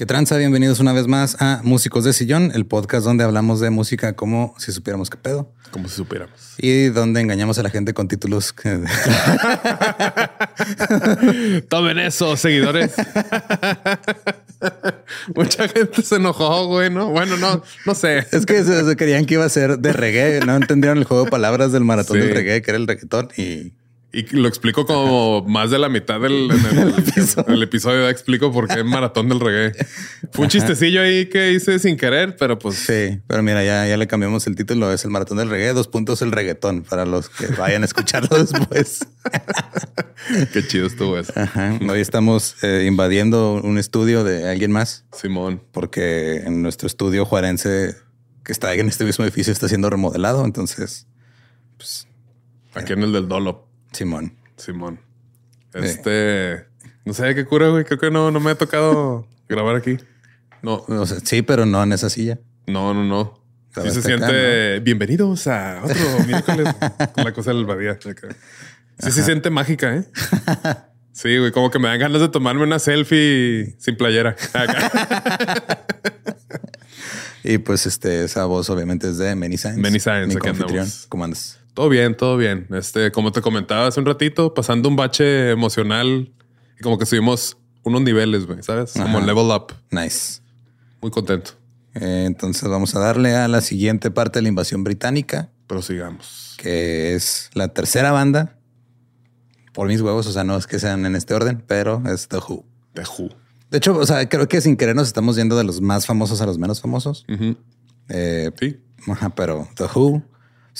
¿Qué tranza? Bienvenidos una vez más a Músicos de Sillón, el podcast donde hablamos de música como si supiéramos qué pedo. Como si supiéramos. Y donde engañamos a la gente con títulos. Que... Tomen eso, seguidores. Mucha gente se enojó, güey, ¿no? Bueno, no, no sé. Es que se, querían que iba a ser de reggae, no entendieron el juego de palabras del maratón del reggae, que era el reggaetón y y lo explico como más de la mitad del el, episodio. Explico por qué maratón del reggae. Fue un chistecillo ahí que hice sin querer, pero pues. Sí, pero mira, ya, ya le cambiamos el título. Es el maratón del reggae, dos puntos el reggaetón para los que vayan a escucharlo después. qué chido estuvo eso. Hoy estamos eh, invadiendo un estudio de alguien más. Simón. Porque en nuestro estudio juarense que está en este mismo edificio está siendo remodelado. Entonces, pues. Aquí en el del Dolo. Simón. Simón. Este, no sé qué cura, güey. Creo que no, no me ha tocado grabar aquí. No. sí, pero no en esa silla. No, no, no. Sí se siente bienvenidos a otro miércoles con la cosa del badía. Sí se siente mágica, ¿eh? Sí, güey, como que me dan ganas de tomarme una selfie sin playera. y pues este, esa voz obviamente es de Many Science. Many Science, ¿Cómo andas? Todo bien, todo bien. Este, como te comentaba hace un ratito, pasando un bache emocional y como que subimos unos niveles, güey, ¿sabes? Como level up. Nice. Muy contento. Eh, entonces vamos a darle a la siguiente parte de la invasión británica. Prosigamos. Que es la tercera banda. Por mis huevos, o sea, no es que sean en este orden, pero es The Who. The Who. De hecho, o sea, creo que sin querer nos estamos yendo de los más famosos a los menos famosos. Eh, sí. Ajá, pero The Who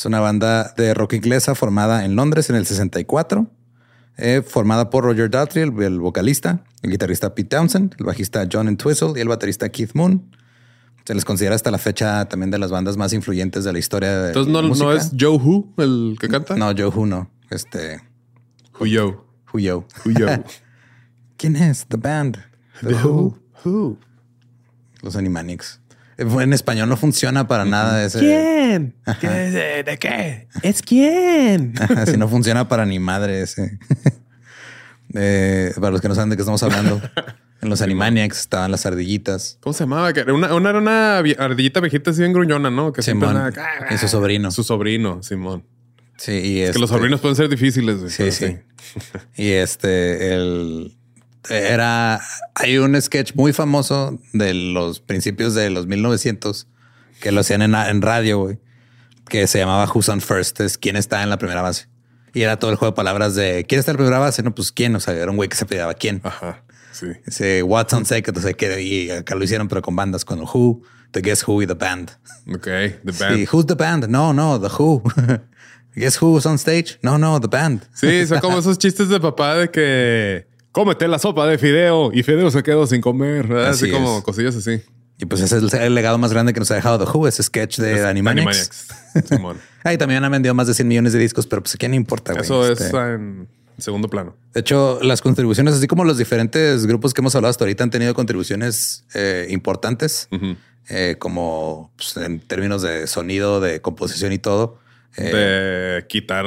es una banda de rock inglesa formada en Londres en el 64, eh, formada por Roger Daltrey, el, vocalista, el guitarrista Pete Townsend, el bajista John Entwistle y el baterista Keith Moon. Se les considera hasta la fecha también de las bandas más influyentes de la historia de Entonces no, no es Joe Who el que canta. No, Joe Who no. Este. Who Yo. Who Yo. Who Yo. ¿Quién es? The band. The, Who. Who. Los Animanics. En español no funciona para nada ese. ¿Quién? ¿De, qué? ¿Es quién? Así no funciona para ni madre ese. para los que no saben de qué estamos hablando. En los Animaniacs estaban las ardillitas. ¿Cómo se llamaba? Una, una era una ardillita viejita así en gruñona, ¿no? Que Simón. y su sobrino. Su sobrino, Simón. Sí, y es que los este sobrinos pueden ser difíciles. Sí, sí. y este, el era. Hay un sketch muy famoso de los principios de los 1900 que lo hacían en, radio, güey, que se llamaba Who's on First, es quién está en la primera base. Y era todo el juego de palabras de quién está en la primera base. No, pues quién. O sea, era un güey que se pedía quién. Ajá. Sí. Ese What's on Second. Entonces, que, y acá lo hicieron, pero con bandas, con Who, The Guess Who y The Band. Ok, The Band. Sí, Who's the Band? No, no, The Who. Guess Who's on stage? No, no, The Band. Sí, son como esos chistes de papá de que cómete la sopa de fideo y fideo se quedó sin comer. Así, como cosillas así. Y pues ese es el, legado más grande que nos ha dejado The Who, ese sketch de Animaniacs. Animaniacs. Ahí también han vendido más de 100 millones de discos, pero pues a quién importa. Eso es este, en segundo plano. De hecho, las contribuciones, así como los diferentes grupos que hemos hablado hasta ahorita han tenido contribuciones eh, importantes, eh, como pues, en términos de sonido, de composición y todo. Eh, de quitar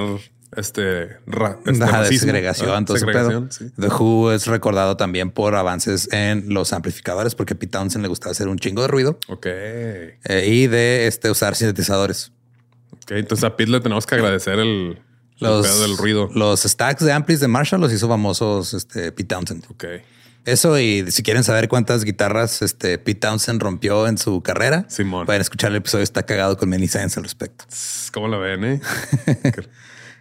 este, ra, este de segregación, The Who es recordado también por avances en los amplificadores, porque a Pete Townsend le gustaba hacer un chingo de ruido. Ok. Eh, y de este, usar sintetizadores. Ok, entonces a Pete le tenemos que agradecer el, los, del ruido. Los stacks de amplis de Marshall los hizo famosos este, Pete Townsend. Ok. Eso y si quieren saber cuántas guitarras este Pete Townsend rompió en su carrera, Simón. pueden escuchar el episodio. Está cagado con Many Science al respecto. ¿Cómo lo ven? Eh?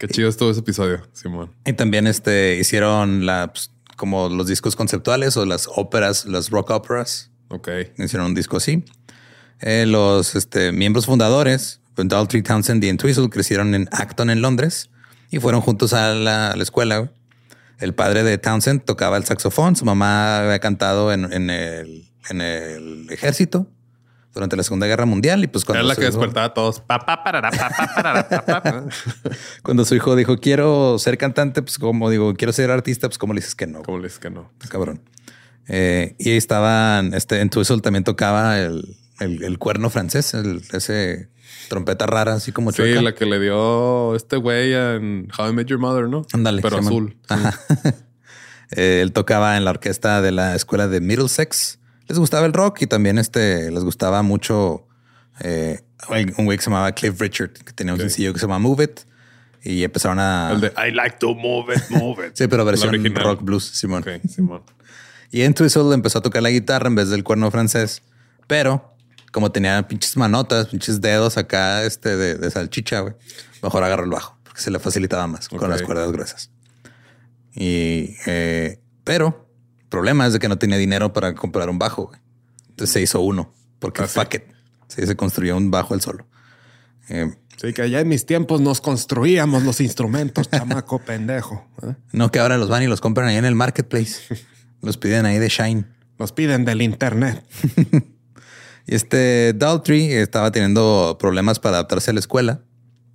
Qué chido es todo ese episodio, Simón. Y también este, hicieron la, pues, como los discos conceptuales o las óperas, las rock operas. Ok. Hicieron un disco así. Eh, los este, miembros fundadores, Daltrey Townsend y Entwistle, crecieron en Acton, en Londres, y fueron juntos a la, escuela. El padre de Townsend tocaba el saxofón, su mamá había cantado en, en, el, en el ejército durante la Segunda Guerra Mundial y pues cuando... Era la que despertaba a todos. cuando su hijo dijo, quiero ser cantante, pues como digo, quiero ser artista, pues como le dices que no. Como le dices que no. Pues, cabrón. Eh, y estaban, este, en Twizzle también tocaba el, el, cuerno francés, el, ese trompeta rara, así como chueca. Sí, la que le dio este güey en How I Met Your Mother, ¿no? Ándale. Pero azul. Eh, él tocaba en la orquesta de la escuela de Middlesex les gustaba el rock y también este, les gustaba mucho eh, un güey que se llamaba Cliff Richard, que tenía un sencillo que se llama Move It. Y empezaron a... El de I like to move it, move it. sí, pero versión rock blues, Simón. Y en Twizzle empezó a tocar la guitarra en vez del cuerno francés. Pero como tenía pinches manotas, pinches dedos acá este de, salchicha, güey, mejor agarró el bajo porque se le facilitaba más con las cuerdas gruesas. Y, eh, pero problema es de que no tenía dinero para comprar un bajo. Entonces se hizo uno porque ah, fuck it. se construyó un bajo el solo. Eh, sí, que allá en mis tiempos nos construíamos los instrumentos, chamaco pendejo. ¿eh? No, que ahora los van y los compran ahí en el marketplace. los piden ahí de Shine. Los piden del internet. y este Daltrey estaba teniendo problemas para adaptarse a la escuela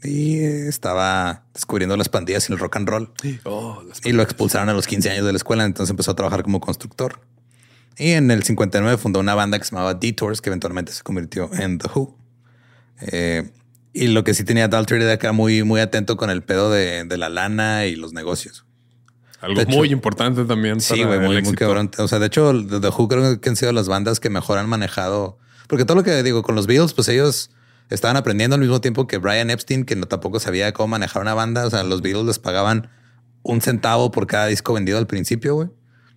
y estaba descubriendo las pandillas y el rock and roll. Oh, y lo expulsaron a los 15 años de la escuela, entonces empezó a trabajar como constructor. Y en el 59 fundó una banda que se llamaba Detours, que eventualmente se convirtió en The Who. Eh, y lo que sí tenía Daltrey era era muy, muy atento con el pedo de, la lana y los negocios. Algo muy importante también. Sí, güey, muy, muy cabrón. O sea, de hecho, The Who creo que han sido las bandas que mejor han manejado. Porque todo lo que digo con los Beatles, pues ellos estaban aprendiendo al mismo tiempo que Brian Epstein, que no tampoco sabía cómo manejar una banda. O sea, los Beatles les pagaban un centavo por cada disco vendido al principio, güey.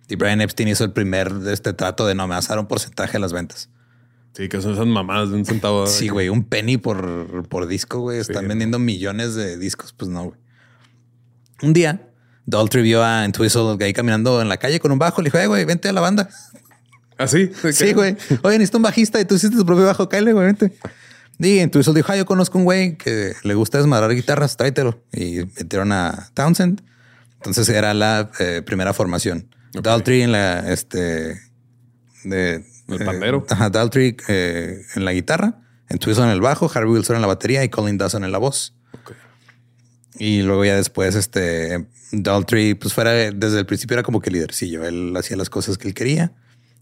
Y Brian Epstein hizo el primer de este trato de no me un porcentaje de las ventas. Sí, que son esas mamadas de un centavo. Sí, güey, un penny por, por disco, güey. Están vendiendo millones de discos. Pues no, güey. Un día, Daltrey vio a Entwistle ahí caminando en la calle con un bajo. Le dijo, güey, vente a la banda. ¿Ah, sí? Sí, güey. Oye, necesito un bajista y tú hiciste tu propio bajo. Cállate, güey, vente. Y entonces dijo, ah, yo conozco un güey que le gusta desmadrar guitarras, tráetelo. Y metieron a Townsend. Entonces era la eh, primera formación. Daltrey en la, este, de... El pandero. Eh, Daltrey eh, en la guitarra, en en el bajo, Harvey Wilson en la batería y Colin Dawson en la voz. Y luego ya después, este, Daltrey, pues fuera, desde el principio era como que lidercillo. Él hacía las cosas que él quería.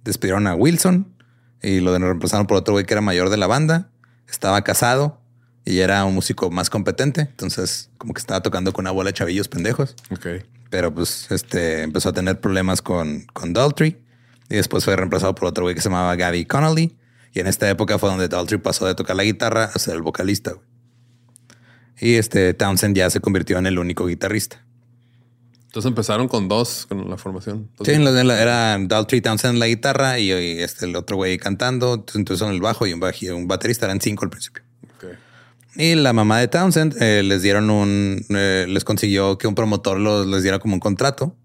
Despidieron a Wilson y lo reemplazaron por otro güey que era mayor de la banda estaba casado y era un músico más competente. Entonces, como que estaba tocando con una bola de chavillos pendejos. Ok. Pero pues este empezó a tener problemas con, con Daltrey y después fue reemplazado por otro güey que se llamaba Gabby Connolly. Y en esta época fue donde Daltrey pasó de tocar la guitarra a ser el vocalista. Y este Townsend ya se convirtió en el único guitarrista. Entonces empezaron con dos con la formación. sí, era Daltrey Townsend en la guitarra y, este el otro güey cantando. Entonces son el bajo y un, un baterista eran cinco al principio. Y la mamá de Townsend eh, les dieron un, eh, les consiguió que un promotor los, les diera como un contrato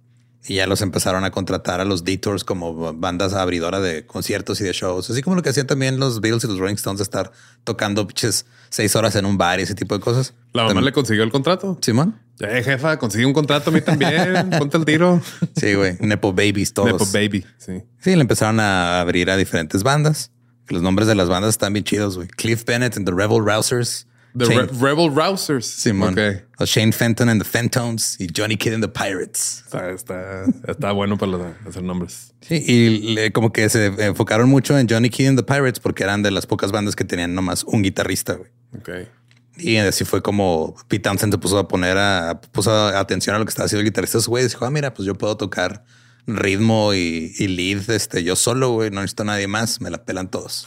y ya los empezaron a contratar a los Detours como bandas abridoras de conciertos y de shows, así como lo que hacían también los Beatles y los Rolling Stones, estar tocando piches seis horas en un bar y ese tipo de cosas. ¿La mamá le consiguió el contrato? Simón. Eh, jefa, consigue un contrato a mí también. Ponte el tiro. Sí, güey. Nepo Babies, todos. Nepo Baby, sí. Sí, le empezaron a abrir a diferentes bandas. Los nombres de las bandas están bien chidos, güey. Cliff Bennett and the Rebel Rousers. The Rebel Rousers. Simón. Shane Fenton and the Fentones y Johnny Kidd and the Pirates. Está, está, bueno para hacer nombres. Sí, y como que se enfocaron mucho en Johnny Kidd and the Pirates porque eran de las pocas bandas que tenían nomás un guitarrista. Güey. Ok. Y así fue como Pete Townsend se puso a poner a, puso atención a lo que estaba haciendo el guitarrista. Güey dijo, ah, mira, pues yo puedo tocar ritmo y, lead este, yo solo, güey. No necesito nadie más. Me la pelan todos.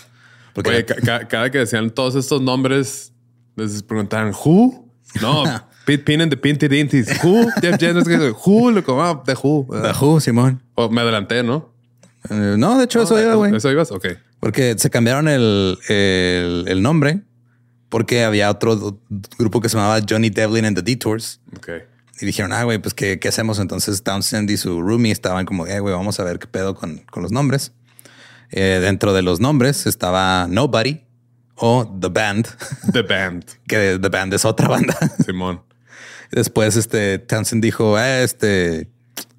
Porque cada que decían todos estos nombres, les preguntaban, ¿who? No, Pete Pin and the Pinty Dinties. ¿Who? Jeff Jennings. ¿Who? Lo como, ah, The Who. The Who, Simón. O me adelanté, ¿no? Eh, no, de hecho, eso iba, güey. Eso ibas, ok. Porque se cambiaron el, el, el, nombre porque había otro grupo que se llamaba Johnny Devlin and the Detours. Ok. Y dijeron, ah, güey, pues ¿qué, ¿qué, hacemos? Entonces Townsend y su roomie estaban como, eh, güey, vamos a ver qué pedo con, con los nombres. Eh, dentro de los nombres estaba Nobody, o The Band. The Band. que The Band es otra banda. Simón. Después, este Townsend dijo, ah, este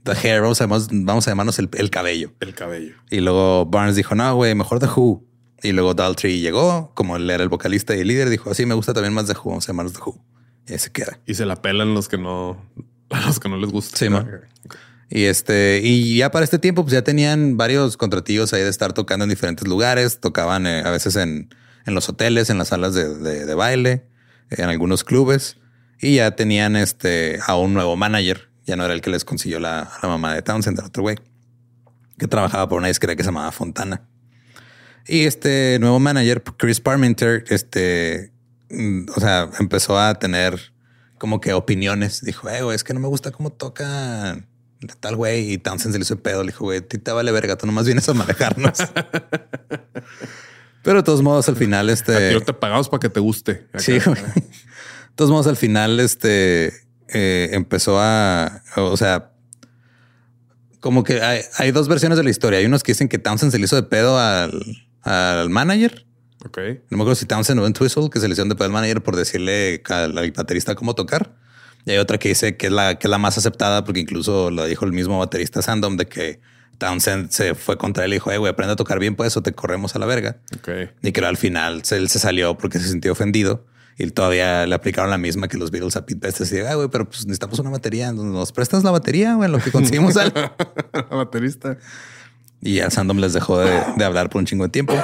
The Hair, vamos a, vamos a llamarnos el, el, cabello. El cabello. Y luego Barnes dijo, no, güey, mejor The Who. Y luego Daltrey llegó, como él era el vocalista y el líder, dijo, así me gusta también más The Who, vamos a llamarnos The Who. Y ahí se queda. Y se la pelan los que no, los que no les gusta. Sí, Y este, y ya para este tiempo, pues ya tenían varios contratillos ahí de estar tocando en diferentes lugares. Tocaban eh, a veces en, en los hoteles, en las salas de, baile, en algunos clubes y ya tenían este a un nuevo manager. Ya no era el que les consiguió la, la mamá de Townsend, era otro güey que trabajaba por una disquera que se llamaba Fontana. Y este nuevo manager, Chris Parmenter, este, mm, o sea, empezó a tener como que opiniones. Dijo, eh, güey, es que no me gusta cómo toca tal güey. Y Townsend se le hizo pedo. Le dijo, güey, te vale verga, tú nomás vienes a manejarnos. Pero de todos modos, al final, este. Yo te pagamos para que te guste. Sí. de todos modos, al final, este eh, empezó a. O sea, como que hay, dos versiones de la historia. Hay unos que dicen que Townsend se le hizo de pedo al, al manager. Ok. No me acuerdo si Townsend o Ben Twistle que se le hizo de pedo al manager por decirle al, baterista cómo tocar. Y hay otra que dice que es la que es la más aceptada porque incluso lo dijo el mismo baterista Sandom de que Townsend se fue contra él y dijo, güey, aprende a tocar bien, pues o te corremos a la verga. Y que al final él se salió porque se sintió ofendido y todavía le aplicaron la misma que los Beatles a Pete Best. Y güey, pero pues necesitamos una batería. Nos prestas la batería, güey, lo que conseguimos al baterista. Y a Sandom les dejó de, hablar por un chingo de tiempo.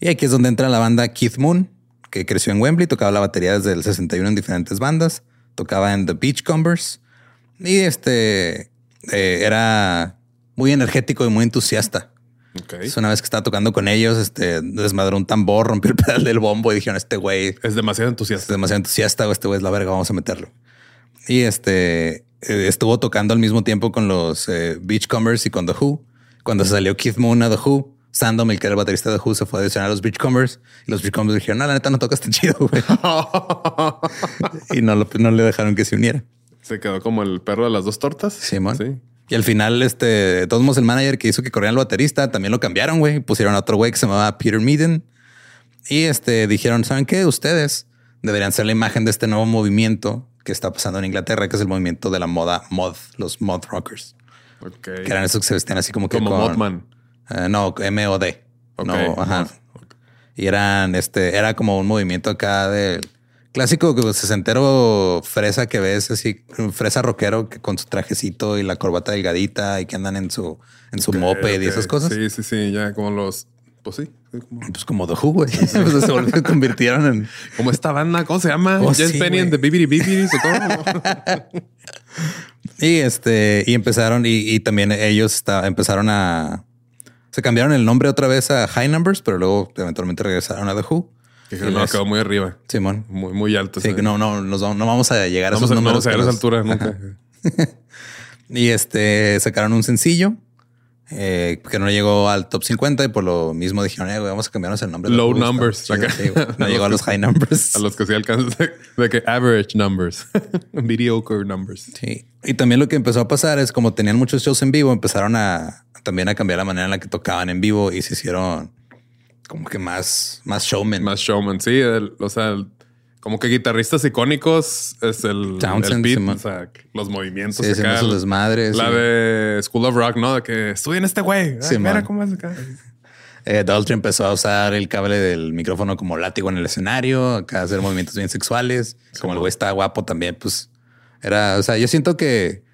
Y aquí es donde entra la banda Keith Moon, que creció en Wembley, tocaba la batería desde el 61 en diferentes bandas, tocaba en The Beachcombers y este eh, era muy energético y muy entusiasta. Okay. una vez que estaba tocando con ellos, este desmadró un tambor, rompió el pedal del bombo y dijeron: Este güey es demasiado entusiasta. Es demasiado entusiasta este güey es la verga, vamos a meterlo. Y este eh, estuvo tocando al mismo tiempo con los eh, Beachcombers y con The Who. Cuando se salió Keith Moon a The Who, Sandom, el que era el baterista de The Who, se fue a adicionar a los Beachcombers y los Beachcombers dijeron: No, la neta no tocas tan chido, güey. y no, no le dejaron que se uniera. Se quedó como el perro de las dos tortas. Sí, Sí. Y al final, este, todos modos, el manager que hizo que corrieran el baterista también lo cambiaron, güey. Pusieron a otro güey que se llamaba Peter Meaden. Y este dijeron: ¿Saben qué? Ustedes deberían ser la imagen de este nuevo movimiento que está pasando en Inglaterra, que es el movimiento de la moda mod, los mod rockers. Okay. Que eran esos que se vestían así como que. Como Modman. Uh, no, M-O-D. No, ajá. Y eran este, era como un movimiento acá de Clásico sesentero fresa que ves, así, fresa rockero que con su trajecito y la corbata delgadita y que andan en su, en su moped y esas cosas. Sí, sí, sí, ya como los, pues sí. Pues como The Who, güey. pues se convirtieron en... Como esta banda, ¿cómo se llama? Oh, Penny and the Bibiri Bibiri. y este, y empezaron, y, y también ellos empezaron a... Se cambiaron el nombre otra vez a High Numbers, pero luego eventualmente regresaron a The Who. Que no, quedó muy arriba. Simón. Muy, muy alto. Sí, no, no, no vamos a llegar a esos números. No vamos a llegar a esa altura nunca. y este sacaron un sencillo eh, que no llegó al top 50 y por lo mismo dijeron, eh, vamos a cambiarnos el nombre. Low numbers. no llegó a los high numbers. A los que sí alcanzan de, que average numbers, mediocre numbers. Sí. Y también lo que empezó a pasar es como tenían muchos shows en vivo, empezaron a también a cambiar la manera en la que tocaban en vivo y se hicieron como que más, más showman. Más showman, sí. o sea, como que guitarristas icónicos es el, Townsend, el beat, o sea, los movimientos. Sí, acá, desmadres. La de School of Rock, ¿no? De que estudien este güey. Mira cómo es acá. Eh, empezó a usar el cable del micrófono como látigo en el escenario, acá a hacer movimientos bien sexuales. como el güey está guapo también, pues era, o sea, yo siento que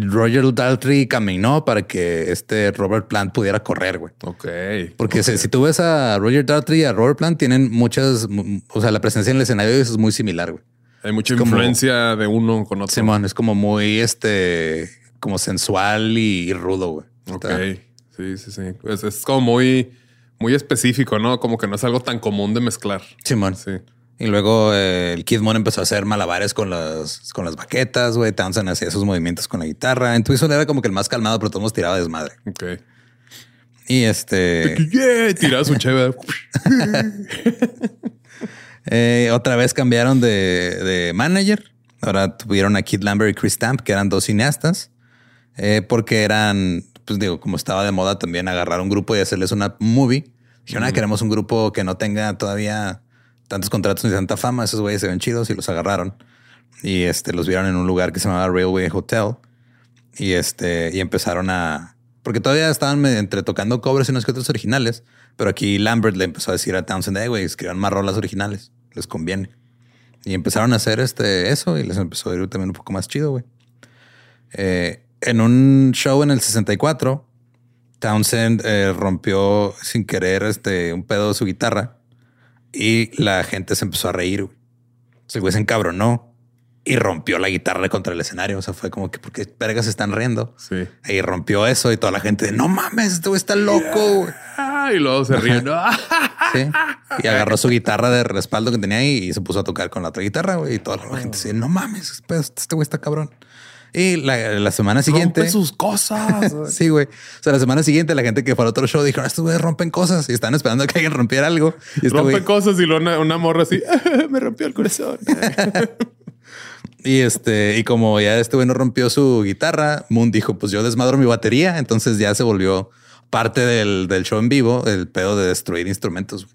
Roger Daltrey caminó para que este Robert Plant pudiera correr, güey. Ok. Porque Si, tú ves a Roger Daltrey y a Robert Plant, tienen muchas, o sea, la presencia en el escenario es muy similar, güey. Hay mucha influencia de uno con otro. Simón, es como muy, este, como sensual y, rudo, güey. Ok. Sí, sí, sí. Es, es como muy, muy específico, ¿no? Como que no es algo tan común de mezclar. Simón. Sí. Y luego eh, el Kid Moon empezó a hacer malabares con las, con las baquetas, güey. Townsend hacía esos movimientos con la guitarra. En Twison era como que el más calmado, pero todos tiraba desmadre. Ok. Y este. Yeah, tiraba su chévere. Eh, otra vez cambiaron de, de, manager. Ahora tuvieron a Kid Lambert y Chris Stamp, que eran dos cineastas, eh, porque eran, pues digo, como estaba de moda también agarrar un grupo y hacerles una movie. Dijeron, ah, queremos un grupo que no tenga todavía tantos contratos ni tanta fama. Esos güeyes se ven chidos y los agarraron. Y este, los vieron en un lugar que se llamaba Railway Hotel. Y este, y empezaron a. Porque todavía estaban entre tocando cobres y unos que otros originales. Pero aquí Lambert le empezó a decir a Townsend, hey, güey, escriban más rolas originales. Les conviene. Y empezaron a hacer este, eso y les empezó a ir también un poco más chido, güey. Eh, en un show en el 64, Townsend eh, rompió sin querer este, un pedo de su guitarra y la gente se empezó a reír. Güey. El güey se encabronó y rompió la guitarra contra el escenario. O sea, fue como que porque vergas se están riendo. Sí. Y rompió eso y toda la gente de no mames, este güey está loco. Y luego se rió. sí. Y agarró su guitarra de respaldo que tenía y se puso a tocar con la otra guitarra. Güey, y toda la gente decía no mames, este güey está cabrón. Y la, semana siguiente. Rompe sus cosas. sí, güey. O sea, la semana siguiente la gente que fue al otro show dijo, estos güeyes rompen cosas y están esperando que alguien rompiera algo. Y este rompe cosas y luego una, morra así, me rompió el corazón. y este, y como ya este güey no rompió su guitarra, Moon dijo, pues yo desmadro mi batería. Entonces ya se volvió parte del, del show en vivo, el pedo de destruir instrumentos.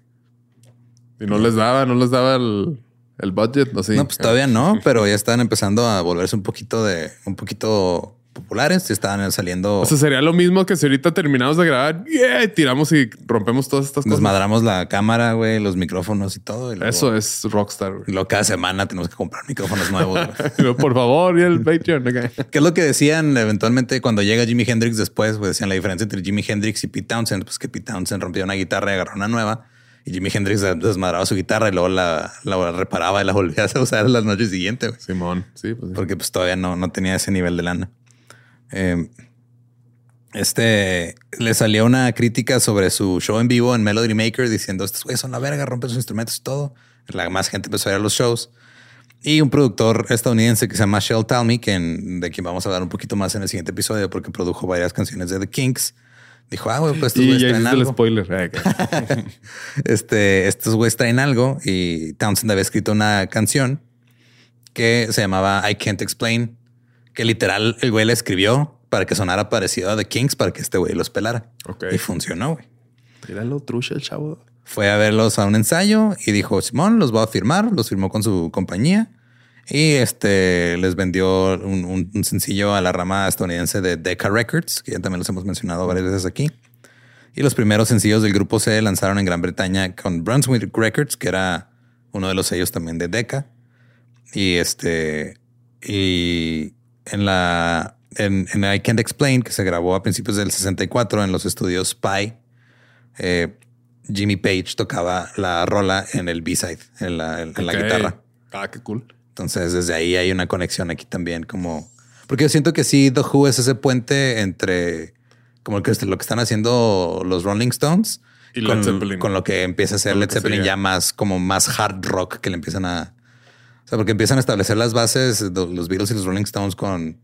Y no les daba, no les daba el, el budget, ¿no? No, pues todavía no, pero ya están empezando a volverse un poquito de un poquito populares. Ya estaban saliendo. O sea, sería lo mismo que si ahorita terminamos de grabar, yeah, tiramos y rompemos todas estas cosas. Desmadramos la cámara, güey, los micrófonos y todo. Eso es Rockstar. Y luego cada semana tenemos que comprar micrófonos nuevos. Por favor, y el Patreon. ¿Qué es lo que decían eventualmente cuando llega Jimi Hendrix después? Pues decían la diferencia entre Jimi Hendrix y Pete Townsend, pues que Pete Townsend rompió una guitarra y agarró una nueva y Jimi Hendrix desmadraba su guitarra y luego la, reparaba y la volvía a usar la noche siguiente. Simón, sí, pues Porque pues todavía no, no tenía ese nivel de lana. Em, este le salió una crítica sobre su show en vivo en Melody Maker diciendo estos güeyes son la verga, rompen sus instrumentos y todo. La más gente empezó a ir a los shows. Y un productor estadounidense que se llama Shell Talmy, que de quien vamos a hablar un poquito más en el siguiente episodio porque produjo varias canciones de The Kinks Dijo, ah, güey, pues estos güeyes traen algo. El spoiler. este, estos güeyes traen algo y Townsend había escrito una canción que se llamaba I Can't Explain, que literal el güey la escribió para que sonara parecido a The Kings para que este güey los pelara. Y funcionó, güey. Era lo trucha el chavo. Fue a verlos a un ensayo y dijo, Simón, los voy a firmar. Los firmó con su compañía. Y este les vendió un, sencillo a la rama estadounidense de Decca Records, que ya también los hemos mencionado varias veces aquí. Y los primeros sencillos del grupo se lanzaron en Gran Bretaña con Brunswick Records, que era uno de los sellos también de Decca. Y este, y en la, en, I Can't Explain, que se grabó a principios del 64 en los estudios Spy, eh, Jimmy Page tocaba la rola en el B-side, en la, en la guitarra. Ah, qué cool. Entonces, desde ahí hay una conexión aquí también, como porque yo siento que sí, The Who es ese puente entre como que lo que están haciendo los Rolling Stones con, lo que empieza a ser Led Zeppelin ya más como más hard rock que le empiezan a... O sea, porque empiezan a establecer las bases, los Beatles y los Rolling Stones con...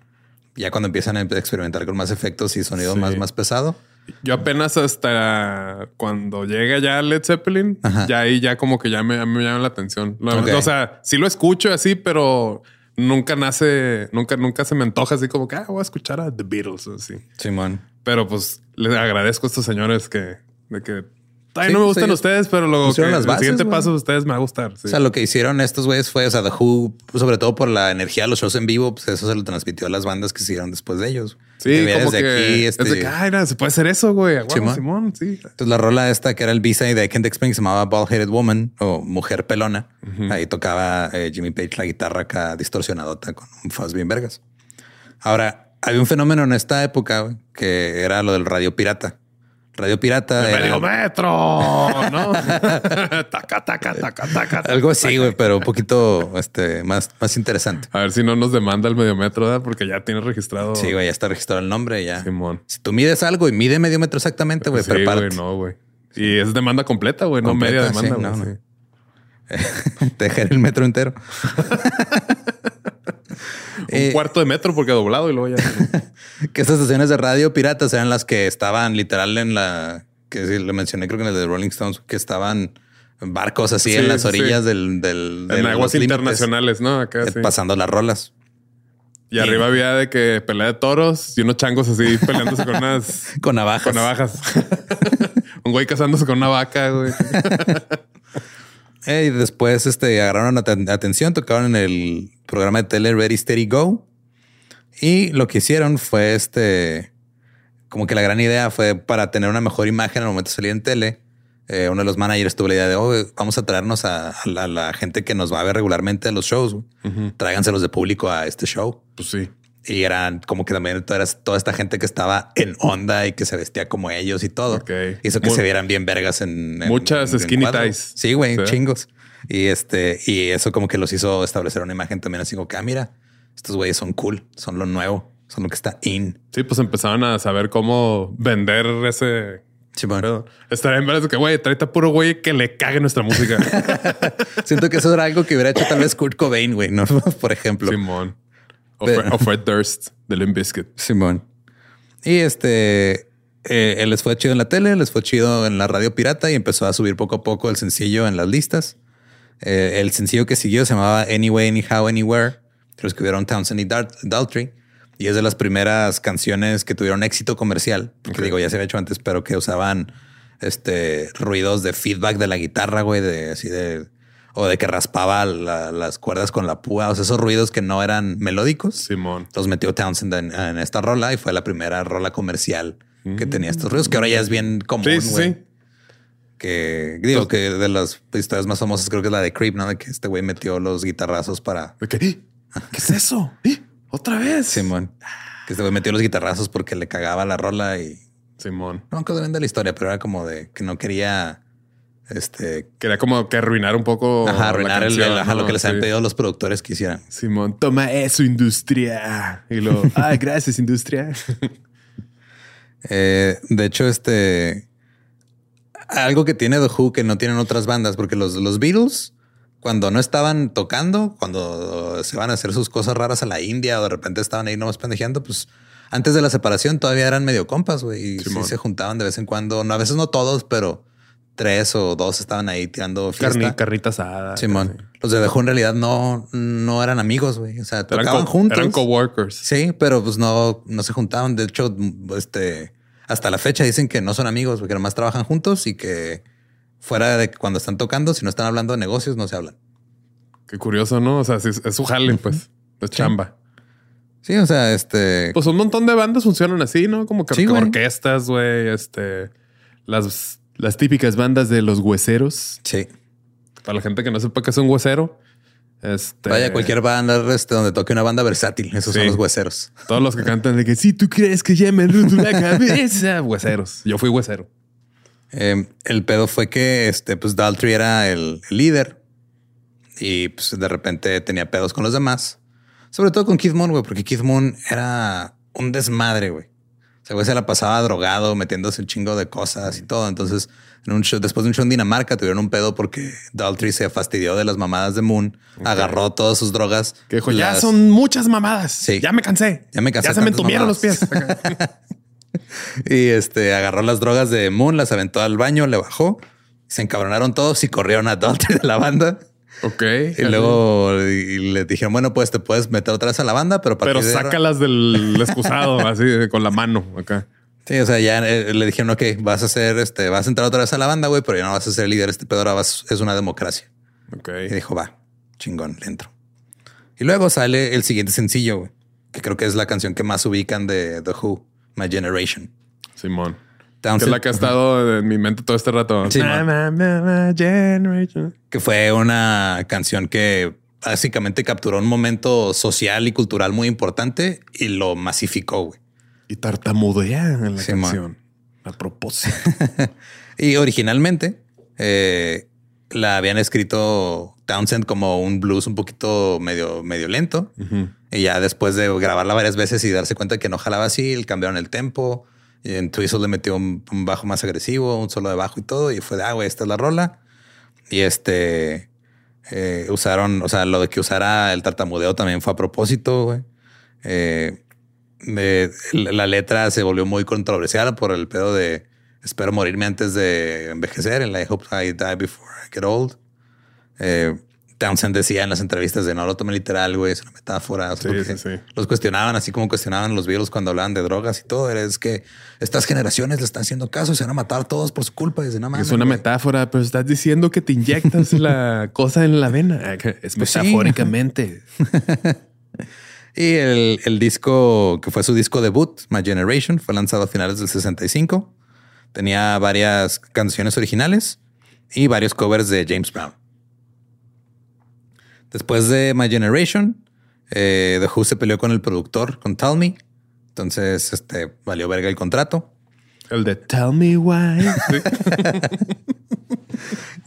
Ya cuando empiezan a experimentar con más efectos y sonido más, más pesado. Yo apenas hasta cuando llega ya Led Zeppelin, ya ahí ya como que ya me, me llama la atención. O sea, sí lo escucho así, pero nunca nace, nunca, nunca se me antoja así como que ah, voy a escuchar a The Beatles así. Simón. Pero pues les agradezco a estos señores que de que Ay, no me gustan ustedes, pero lo que, el siguiente paso de ustedes me va a gustar. O sea, lo que hicieron estos güeyes fue, o sea, The Who, sobre todo por la energía de los shows en vivo, pues eso se lo transmitió a las bandas que siguieron después de ellos. Sí, como que, aquí, este... es de que, ay, se puede hacer eso, güey. Simón. sí. Entonces la rola esta que era el B-side de I Can't Explain, que se llamaba Bald-Headed Woman o Mujer Pelona. Ahí tocaba eh, Jimmy Page la guitarra acá distorsionadota con un fuzz bien vergas. Ahora, había un fenómeno en esta época que era lo del radio pirata. Radio Pirata. Radio Metro, ¿no? taca, taca, taca, taca. Algo así, güey, pero un poquito este, más, más interesante. A ver si no nos demanda el Mediometro, ¿verdad? Porque ya tiene registrado. Sí, güey, ya está registrado el nombre ya. Simón. Si tú mides algo y mide medio metro exactamente, güey, sí, güey, no, güey. Y es demanda completa, güey, no media demanda. Sí, no, no. Dejar el metro entero. un eh, cuarto de metro porque doblado y luego ya. que estas estaciones de radio piratas eran las que estaban literal en la que sí, le mencioné, creo que en el de Rolling Stones, que estaban barcos así en las orillas del, del, En aguas internacionales, ¿no? Acá, eh, pasando las rolas. Y, arriba había de que pelea de toros y unos changos así peleándose con unas... con navajas. Con navajas. Un güey casándose con una vaca, güey. Y después este, agarraron atención, tocaron en el programa de tele Ready Steady Go. Y lo que hicieron fue este, como que la gran idea fue para tener una mejor imagen al momento de salir en tele. Eh, uno de los managers tuvo la idea de oh, vamos a traernos a, la, gente que nos va a ver regularmente a los shows. Tráiganselos de público a este show. Pues sí. Y eran como que también toda, toda esta gente que estaba en onda y que se vestía como ellos y todo. Hizo que se vieran bien vergas en, muchas skinny ties. Sí, güey, chingos. Y este, y eso como que los hizo establecer una imagen también así como que, ah, mira, estos güeyes son cool, son lo nuevo, son lo que está in. Sí, pues empezaron a saber cómo vender ese. Sí, bueno. Estaría en verdad que, güey, tráete puro güey que le cague nuestra música. Siento que eso era algo que hubiera hecho tal vez Kurt Cobain, güey, ¿no? Por ejemplo. Simón. O, Fred, Durst de Limp Bizkit. Simón. Y este, eh, él les fue chido en la tele, les fue chido en la radio pirata y empezó a subir poco a poco el sencillo en las listas. Eh, el sencillo que siguió se llamaba Anyway, Anyhow, Anywhere. Lo escribieron Townsend y Daltrey. Y es de las primeras canciones que tuvieron éxito comercial. Que digo, ya se había hecho antes, pero que usaban este ruidos de feedback de la guitarra, güey, de así de o de que raspaba las cuerdas con la púa, o sea, esos ruidos que no eran melódicos. Simón. Los metió Townsend en, esta rola y fue la primera rola comercial que tenía estos ruidos, que ahora ya es bien común. Sí, sí que digo que de las historias más famosas creo que es la de Creep, ¿no? De que este güey metió los guitarrazos para... ¿Qué? ¿Qué es eso? ¿Otra vez? Simón. Que este güey metió los guitarrazos porque le cagaba la rola y... Simón. No me de la historia, pero era como de que no quería... Este... Quería como que arruinar un poco... Ajá, arruinar el, lo que les habían pedido los productores que hicieran. Simón, toma eso, industria. Y lo... Ay, gracias, industria. Eh, de hecho, este algo que tiene The Who que no tienen otras bandas, porque los, los Beatles, cuando no estaban tocando, cuando se van a hacer sus cosas raras a la India o de repente estaban ahí nomás pendejeando, pues antes de la separación todavía eran medio compas, güey. Y sí, se juntaban de vez en cuando. No, a veces no todos, pero tres o dos estaban ahí tirando fiesta. carnita asada. Simón. Los de Who en realidad no, no eran amigos, güey. O sea, tocaban juntos. Eran coworkers. Sí, pero pues no, no se juntaban. De hecho, este hasta la fecha dicen que no son amigos, porque nomás trabajan juntos y que fuera de cuando están tocando, si no están hablando de negocios, no se hablan. Qué curioso, ¿no? O sea, es, su jale, pues, es chamba. Sí, o sea, este. Pues un montón de bandas funcionan así, ¿no? Como que, orquestas, güey, este. Las, las típicas bandas de los hueseros. Sí. Para la gente que no sepa qué es un huesero. Este... Vaya, cualquier banda este, donde toque una banda versátil. Esos son los hueseros. Todos los que cantan de que si tú crees que ya me la cabeza, hueseros. Yo fui huesero. Em, el pedo fue que este, pues Daltrey era el, líder y pues de repente tenía pedos con los demás, sobre todo con Keith Moon, güey, porque Keith Moon era un desmadre, güey. O güey se la pasaba drogado, metiéndose un chingo de cosas y todo. Entonces, en un show, después de un show en Dinamarca, tuvieron un pedo porque Daltrey se fastidió de las mamadas de Moon, agarró todas sus drogas. Que dijo, ya son muchas mamadas. Sí. Ya me cansé. Ya me cansé. Ya se me entumieron los pies. y este agarró las drogas de Moon, las aventó al baño, le bajó, se encabronaron todos y corrieron a Daltrey de la banda. Ok. Y luego le dijeron, bueno, pues te puedes meter otra vez a la banda, pero para Pero sácalas del excusado, así con la mano acá. Sí, o sea, ya eh, le dijeron, ok, vas a hacer este, vas a entrar otra vez a la banda, güey, pero ya no vas a ser líder. Este pedo ahora es una democracia. Ok. Y dijo, va, chingón, le entro. Y luego sale el siguiente sencillo, güey, que creo que es la canción que más ubican de The Who, My Generation. Simón. Que es la que ha estado en mi mente todo este rato. Sí, que fue una canción que básicamente capturó un momento social y cultural muy importante y lo masificó, güey. Y tartamudea en la canción. A propósito. y originalmente eh, la habían escrito Townsend como un blues un poquito medio, medio lento. Y ya después de grabarla varias veces y darse cuenta que no jalaba así, cambiaron el tempo y en Twizzle le metió un, bajo más agresivo, un solo de bajo y todo. Y fue de, ah, güey, esta es la rola. Y este eh, usaron, o sea, lo de que usara el tartamudeo también fue a propósito, güey. Eh, la letra se volvió muy controversial por el pedo de espero morirme antes de envejecer. En la I hope I die before I get old. Eh, Townsend decía en las entrevistas de no lo tome literal, güey, es una metáfora. Los cuestionaban así como cuestionaban los Beatles cuando hablaban de drogas y todo. es que estas generaciones le están haciendo caso se van a matar todos por su culpa. Y nada es una metáfora, pero estás diciendo que te inyectas la cosa en la vena. Es metafóricamente. y el, el, disco que fue su disco debut, My Generation, fue lanzado a finales del 65. Tenía varias canciones originales y varios covers de James Brown. Después de My Generation, eh, The Who se peleó con el productor, con Tell Me. Entonces, este, valió verga el contrato. El de Tell Me Why.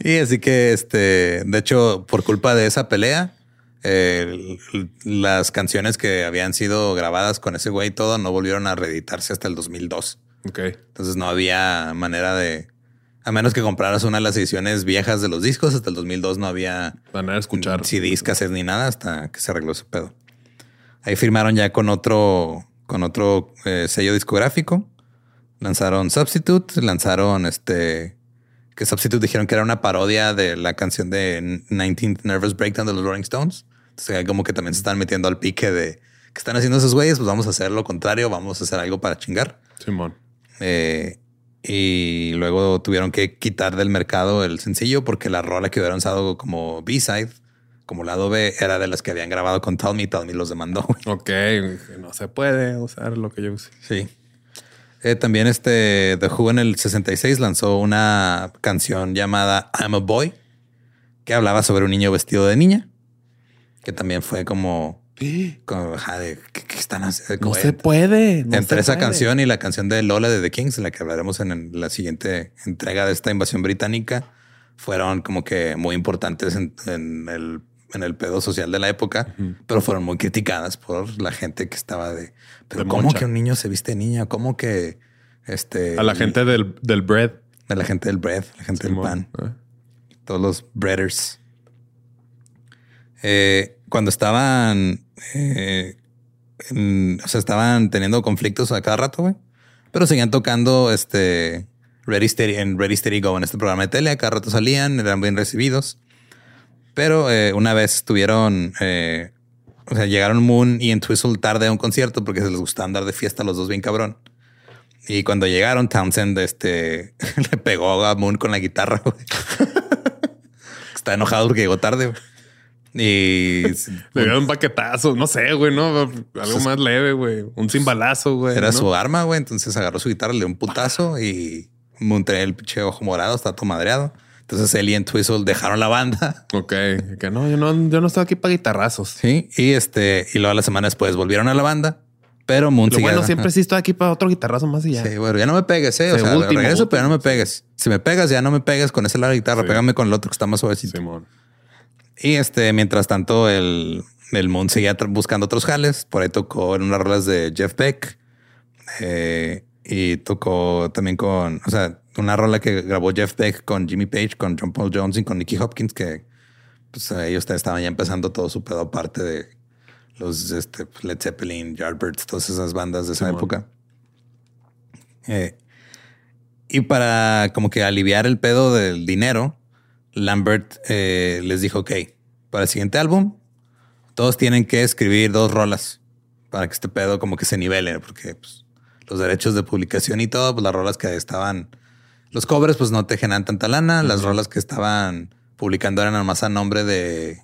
y así que, este, de hecho, por culpa de esa pelea, las canciones que habían sido grabadas con ese güey y todo no volvieron a reeditarse hasta el 2002. Ok. Entonces no había manera de a menos que compraras una de las ediciones viejas de los discos, hasta el 2002 no había a escuchar CDs, cassettes ni nada hasta que se arregló ese pedo. Ahí firmaron ya con otro, con otro eh, sello discográfico. Lanzaron Substitute, lanzaron este que Substitute dijeron que era una parodia de la canción de 19th Nervous Breakdown de los Rolling Stones. Entonces, como que también se están metiendo al pique de que están haciendo esos güeyes, pues vamos a hacer lo contrario, vamos a hacer algo para chingar. Simón. Eh, y luego tuvieron que quitar del mercado el sencillo porque la rola que hubieran usado como B-side, como lado B, era de las que habían grabado con Tell Me. Tell Me los demandó. Ok, no se puede usar lo que yo usé. Sí. Eh, también este The Who en el 66 lanzó una canción llamada I'm a Boy que hablaba sobre un niño vestido de niña, que también fue como como, ¿qué, están haciendo? No se puede. entre esa canción y la canción de Lola de The Kings, en la que hablaremos en la siguiente entrega de esta invasión británica, fueron como que muy importantes en, el, en el pedo social de la época, pero fueron muy criticadas por la gente que estaba de. Pero, ¿cómo que un niño se viste niña? ¿Cómo que este. A la gente del, del bread. A la gente del bread, la gente del pan. Eh. Todos los breaders. Eh, cuando estaban eh, o sea, estaban teniendo conflictos a cada rato, güey. Pero seguían tocando este Ready Steady en Ready Steady Go en este programa de tele. A cada rato salían, eran bien recibidos. Pero eh, una vez estuvieron, eh, o sea, llegaron Moon y en Twizzle tarde a un concierto porque se les gustaba andar de fiesta a los dos bien cabrón. Y cuando llegaron, Townsend este, le pegó a Moon con la guitarra. Está enojado porque llegó tarde. Y le dio un paquetazo, no sé, güey, no algo pues más leve, güey, un cimbalazo, güey. Era su arma, güey. Entonces agarró su guitarra, le dio un putazo y monté el pinche ojo morado, está todo madreado. Entonces él y en Twizzle dejaron la banda. Ok, que no, yo no, yo no estoy aquí para guitarrazos. Sí, y este, y luego la semana después volvieron a la banda. Pero Moon Bueno, siempre sí estoy aquí para otro guitarrazo más y ya. Sí, bueno, ya no me pegues, eh. O sea, regreso, pero ya no me pegues. Si me pegas, ya no me pegues con ese lado de guitarra. Pégame con el otro que está más suavecito. Simón. Y este, mientras tanto, el, el Moon seguía buscando otros jales. Por ahí tocó en unas rolas de Jeff Beck. Eh, y tocó también con, o sea, una rola que grabó Jeff Beck con Jimmy Page, con John Paul Jones y con Nicky Hopkins, que pues ellos estaban ya empezando todo su pedo aparte de los este, Led Zeppelin, Yardbirds, todas esas bandas de esa época. Eh, y para como que aliviar el pedo del dinero, Lambert eh, les dijo, ok, para el siguiente álbum, todos tienen que escribir dos rolas para que este pedo como que se nivele, porque pues, los derechos de publicación y todo, pues las rolas que estaban, los covers pues no te generan tanta lana, las rolas que estaban publicando eran más a nombre de,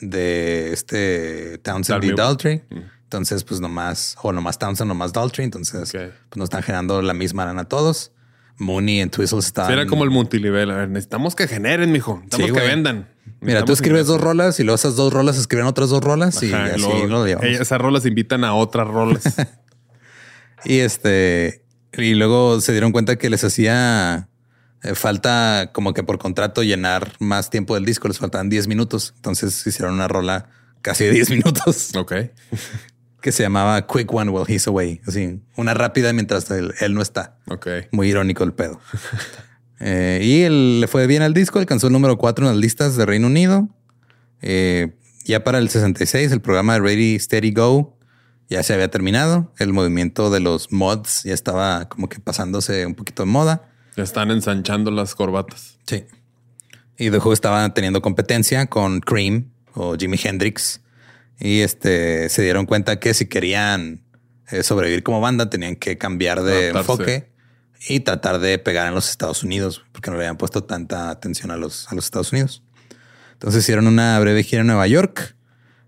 de este Townsend y Daltrey. Entonces, pues nomás, o nomás Townsend, nomás Daltrey. Entonces, pues no están generando la misma lana todos. Mooney y Twizzles estaban. Era como el multinivel. A ver, necesitamos que generen, mijo. Necesitamos que vendan. Mira, tú escribes dos rolas y luego esas dos rolas escriben otras dos rolas y así lo llevamos. Esas rolas invitan a otras rolas. y este, y luego se dieron cuenta que les hacía eh, falta como que por contrato llenar más tiempo del disco. Les faltaban 10 minutos. Entonces hicieron una rola casi de 10 minutos. Ok. que se llamaba Quick One While He's Away. Así, una rápida mientras él, no está. Ok. Muy irónico el pedo. Eh, y él, le fue bien al disco, alcanzó el número 4 en las listas de Reino Unido. Eh, ya para el 66, el programa de Ready, Steady, Go ya se había terminado. El movimiento de los mods ya estaba como que pasándose un poquito de moda. Ya están ensanchando las corbatas. Sí. Y The Who estaba teniendo competencia con Cream o Jimi Hendrix y este se dieron cuenta que si querían eh, sobrevivir como banda tenían que cambiar de enfoque y tratar de pegar en los Estados Unidos porque no le habían puesto tanta atención a los, a los Estados Unidos. Entonces hicieron una breve gira en Nueva York.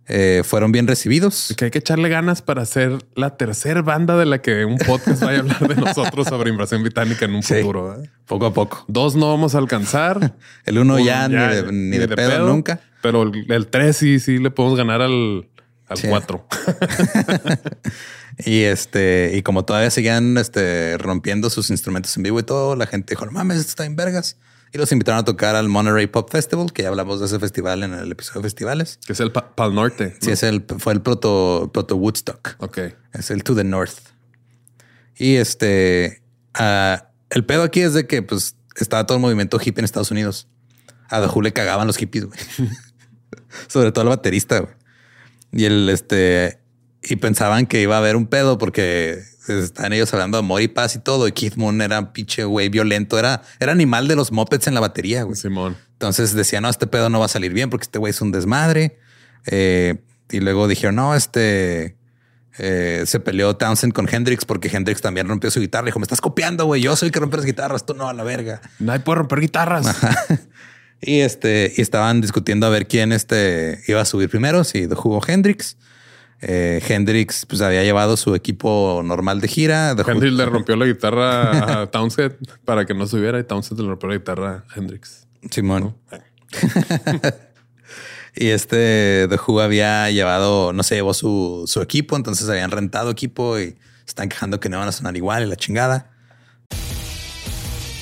Eh, fueron bien recibidos. Que hay que echarle ganas para ser la tercera banda de la que un podcast vaya a hablar de nosotros sobre invasión británica en un futuro. ¿eh? Poco a poco. Dos no vamos a alcanzar. el uno ya, ni de, pedo, nunca. Pero el, tres sí, sí le podemos ganar al, al cuatro. y este, y como todavía seguían este, rompiendo sus instrumentos en vivo y todo, la gente dijo, no mames, está en vergas. Y los invitaron a tocar al Monterey Pop Festival, que ya hablamos de ese festival en el episodio de festivales. Que es el Pal Norte. Sí, es el, fue el proto, proto Woodstock. Ok. Es el To the North. Y este, ah, el pedo aquí es de que pues estaba todo el movimiento hippie en Estados Unidos. A The le cagaban los hippies, güey. Sobre todo el baterista, güey. Y el este, y pensaban que iba a haber un pedo porque están ellos hablando de amor y paz y todo. Y Keith Moon era un pinche güey violento. Era, era animal de los mopeds en la batería, güey. Simón. Entonces decía, no, este pedo no va a salir bien porque este güey es un desmadre. Eh, y luego dijeron, no, este eh, se peleó Townsend con Hendrix porque Hendrix también rompió su guitarra. Dijo, me estás copiando, güey. Yo soy el que rompe las guitarras, tú no a la verga. Nadie puede romper guitarras. Y este, y estaban discutiendo a ver quién este iba a subir primero, si jugó Hendrix. Eh, Hendrix pues había llevado su equipo normal de gira. Hendrix le rompió la guitarra a Townsend para que no subiera y Townsend le rompió la guitarra a Hendrix. Simón. y este The Who había llevado, no sé, llevó su, su equipo, entonces habían rentado equipo y están quejando que no van a sonar igual y la chingada.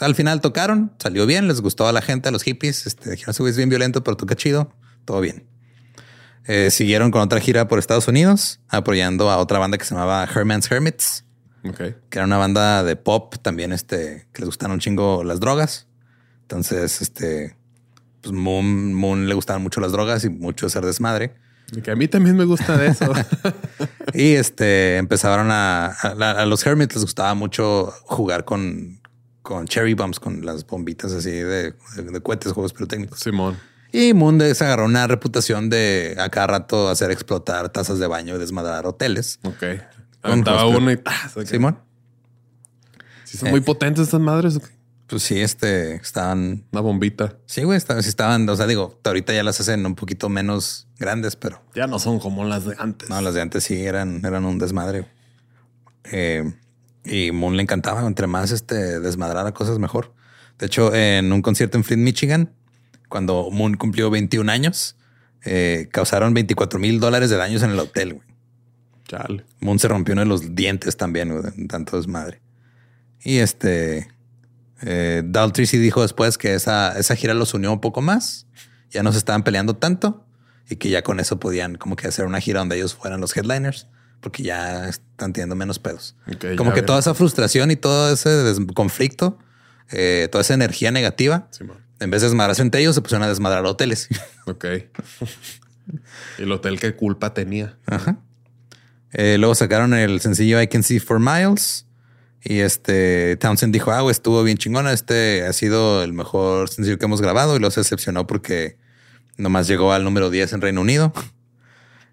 Al final tocaron, salió bien, les gustó a la gente, a los hippies. Este, dijeron, es bien violento, pero toca chido. Todo bien. Eh, siguieron con otra gira por Estados Unidos, apoyando a otra banda que se llamaba Herman's Hermits. Que era una banda de pop también, este, que les gustaron un chingo las drogas. Entonces, este, pues Moon, Moon le gustaban mucho las drogas y mucho ser desmadre. Y que a mí también me gusta de eso. y este, empezaron a, a, los Hermits les gustaba mucho jugar con, con cherry bombs, con las bombitas así de, de, de cohetes, juegos pirotécnicos. Simón. Y Mundes agarró una reputación de a cada rato hacer explotar tazas de baño y desmadrar hoteles. Ok. Aventaba uno y Simón. Sí, son muy eh. potentes estas madres. Pues sí, este estaban. Una bombita. Sí, güey, estaban, estaban, o sea, digo, ahorita ya las hacen un poquito menos grandes, pero ya no son como las de antes. No, las de antes sí eran, eran un desmadre. Eh, Y Moon le encantaba. Entre más este, desmadrara cosas, mejor. De hecho, en un concierto en Flint, Michigan, cuando Moon cumplió 21 años, eh, causaron 24 mil dólares de daños en el hotel. Güey. Chale. Moon se rompió uno de los dientes también, güey, tanto desmadre. Y este eh, Daltrey sí dijo después que esa, esa gira los unió un poco más. Ya no se estaban peleando tanto y que ya con eso podían como que hacer una gira donde ellos fueran los headliners porque ya están teniendo menos pedos. como que toda esa frustración y todo ese conflicto, eh, toda esa energía negativa, en vez de desmadrarse entre ellos, se pusieron a desmadrar hoteles. Ok. el hotel qué culpa tenía. Ajá. Eh, luego sacaron el sencillo I Can See for Miles. Y este Townsend dijo, ah, estuvo bien chingona. Este ha sido el mejor sencillo que hemos grabado y los decepcionó porque nomás llegó al número 10 en Reino Unido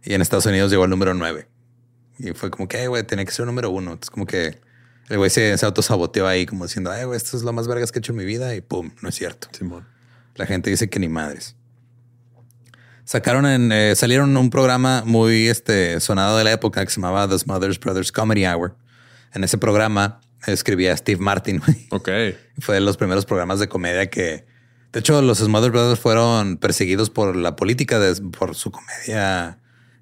y en Estados Unidos llegó al número 9. Y fue como que, güey, tenía que ser número uno. Entonces, como que el güey se, se autosaboteó ahí, como diciendo, ay, güey, esto es lo más vergas que he hecho en mi vida. Y pum, no es cierto. Simón. La gente dice que ni madres. Sacaron en, eh, salieron un programa muy este, sonado de la época que se llamaba The Smothers Brothers Comedy Hour en ese programa escribía Steve Martin. Ok. Fue de los primeros programas de comedia que, de hecho, los Smother Brothers fueron perseguidos por la política, por su comedia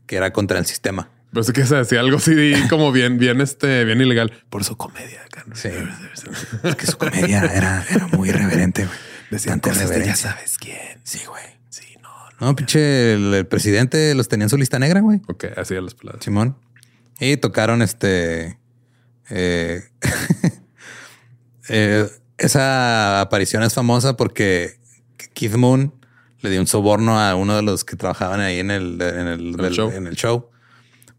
que era contra el sistema. Pues que se hacía algo así como bien, bien, este, bien ilegal. Por su comedia. Sí. es que su comedia era, era muy irreverente. Decían cosas de ya sabes quién. Sí, güey. Sí, no. No, pinche, el, presidente los tenía en su lista negra, güey. Ok, así a las peladas. Simón. Y tocaron este eh, eh, esa aparición es famosa porque Keith Moon le dio un soborno a uno de los que trabajaban ahí en el, en el, show?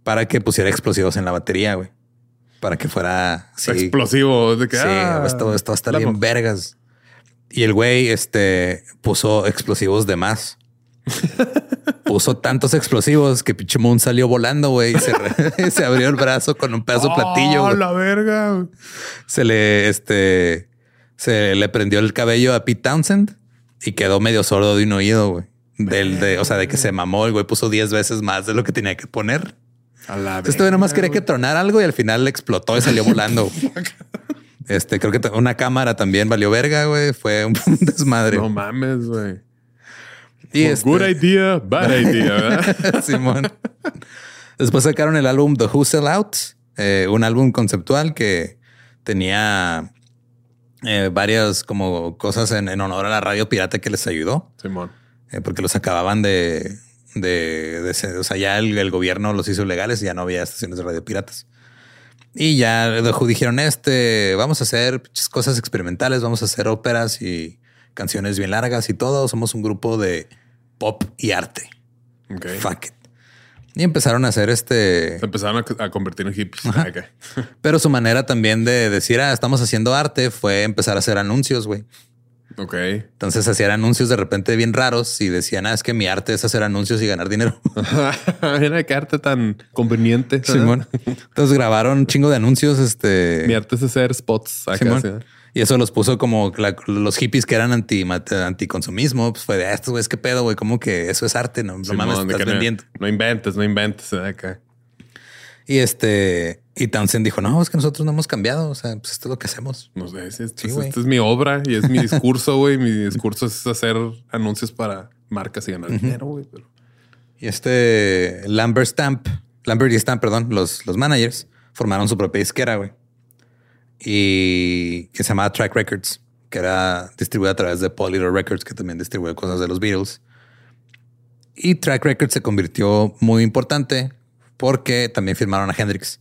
Para que pusiera explosivos en la batería, güey. Para que fuera explosivo. De que, sí, ah, esto, esto va a estar bien vergas. Y el güey este, puso explosivos de más. Puso tantos explosivos que pinche Moon salió volando, güey. Se, se, abrió el brazo con un pedazo de platillo. La verga. Se le, este, se le prendió el cabello a Pete Townsend y quedó medio sordo de un oído, güey. Del, de, o sea, de que se mamó, el güey puso 10 veces más de lo que tenía que poner. Entonces, nada más quería que tronar algo y al final explotó y salió volando. Este, creo que una cámara también valió verga, güey. Fue un desmadre. No mames, güey. Este good idea, bad idea, ¿verdad? Simón. Después sacaron el álbum The Who Sell Out, eh, un álbum conceptual que tenía eh, varias como cosas en, honor a la radio pirata que les ayudó. Simón. Eh, porque los acababan de, de, o sea, ya el, gobierno los hizo legales y ya no había estaciones de radio piratas. Y ya dijeron, este, vamos a hacer cosas experimentales, vamos a hacer óperas y canciones bien largas y todo. Somos un grupo de pop y arte. Fuck it. Y empezaron a hacer este. Se empezaron a, convertir en hippies. Pero su manera también de decir, ah, estamos haciendo arte fue empezar a hacer anuncios, güey. Ok. Entonces hacían anuncios de repente bien raros y decían, ah, es que mi arte es hacer anuncios y ganar dinero. Mira qué arte tan conveniente. Simón. Entonces grabaron un chingo de anuncios. Este. Mi arte es hacer spots. Acá, y eso los puso como los hippies que eran anti anticonsumismo. Pues fue de ah, estos güeyes, qué pedo, güey. Como que eso es arte, no, no mames, estás vendiendo. No, inventes, no inventes eh, acá. Y este, y Townsend dijo: No, es que nosotros no hemos cambiado. O sea, pues esto es lo que hacemos. No sé, es, esta es mi obra y es mi discurso, güey. mi discurso es hacer anuncios para marcas y ganar dinero, güey. Y este Lambert Stamp, Lambert y Stamp, perdón, los, los managers formaron su propia disquera, güey y que se llamaba Track Records, que era distribuida a través de Polydor Records, que también distribuye cosas de los Beatles. Y Track Records se convirtió muy importante porque también firmaron a Hendrix.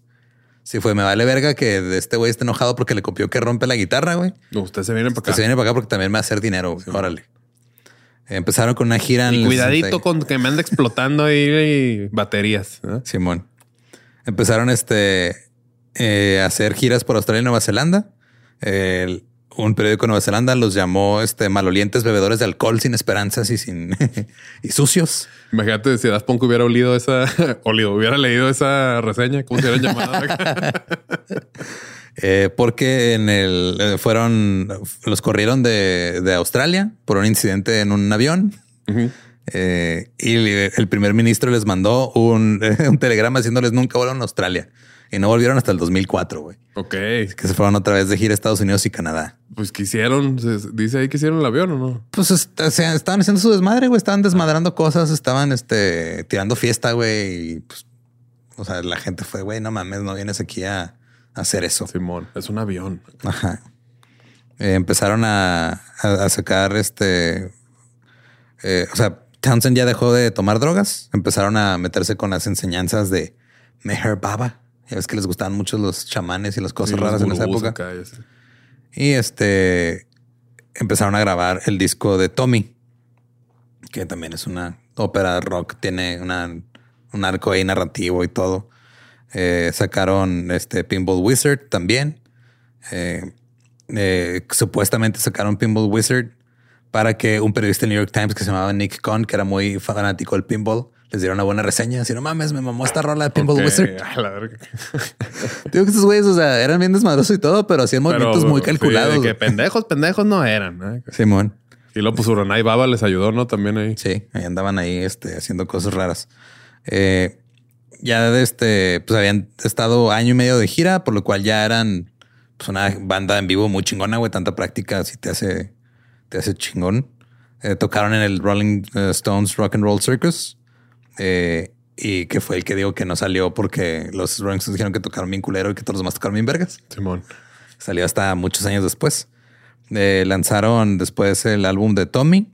Sí, fue, me vale verga que este güey esté enojado porque le copió que rompe la guitarra, güey. usted se viene para acá. se viene para acá porque también me va a hacer dinero. Órale. Empezaron con una gira en cuidadito con que me anda explotando ahí baterías. Simón. Empezaron este eh, hacer giras por Australia y Nueva Zelanda. Un periódico de Nueva Zelanda los llamó este malolientes bebedores de alcohol sin esperanzas y sin y sucios. Imagínate si Das Punk hubiera olido esa, olido, hubiera leído esa reseña, ¿cómo se hubieran llamado? Eh, porque en el eh, fueron, los corrieron de, de, Australia por un incidente en un avión. y el primer ministro les mandó un, un telegrama diciéndoles nunca vuelvan a Australia y no volvieron hasta el 2004, güey. Ok. Que se fueron otra vez de gira a Estados Unidos y Canadá. Pues quisieron, dice ahí que hicieron el avión o no? Pues estaban haciendo su desmadre, güey. Estaban desmadrando cosas, estaban este, tirando fiesta, güey. Y pues, o sea, la gente fue, güey, no mames, no vienes aquí a, hacer eso. Simón, es un avión. Ajá. Eh, empezaron a, sacar este. Eh, o sea, Townsend ya dejó de tomar drogas. Empezaron a meterse con las enseñanzas de Meher Baba. Ya ves que les gustaban mucho los chamanes y las cosas raras en esa época. Y este empezaron a grabar el disco de Tommy, que también es una ópera rock, tiene una, un arco ahí narrativo y todo. Eh, sacaron este Pinball Wizard también. Eh, eh, supuestamente sacaron Pinball Wizard para que un periodista del New York Times que se llamaba Nick Cohn, que era muy fanático del pinball, les diera una buena reseña. Así no mames, me mamó esta rola de Pinball Wizard. Digo que estos güeyes, o sea, eran bien desmadrosos y todo, pero hacían movimientos muy calculados. que pendejos, pendejos no eran. Simón. Y luego pues Uranai Baba les ayudó, ¿no? También ahí. Sí, ahí andaban ahí este, haciendo cosas raras. Eh, ya de este, pues habían estado año y medio de gira, por lo cual ya eran pues, una banda en vivo muy chingona, güey. Tanta práctica si te hace, te hace chingón. Eh, tocaron en el Rolling eh, Stones Rock and Roll Circus. Eh, y que fue el que digo que no salió porque los Rolling Stones dijeron que tocaron bien culero y que todos los demás tocaron bien vergas. Simón. Salió hasta muchos años después. lanzaron después el álbum de Tommy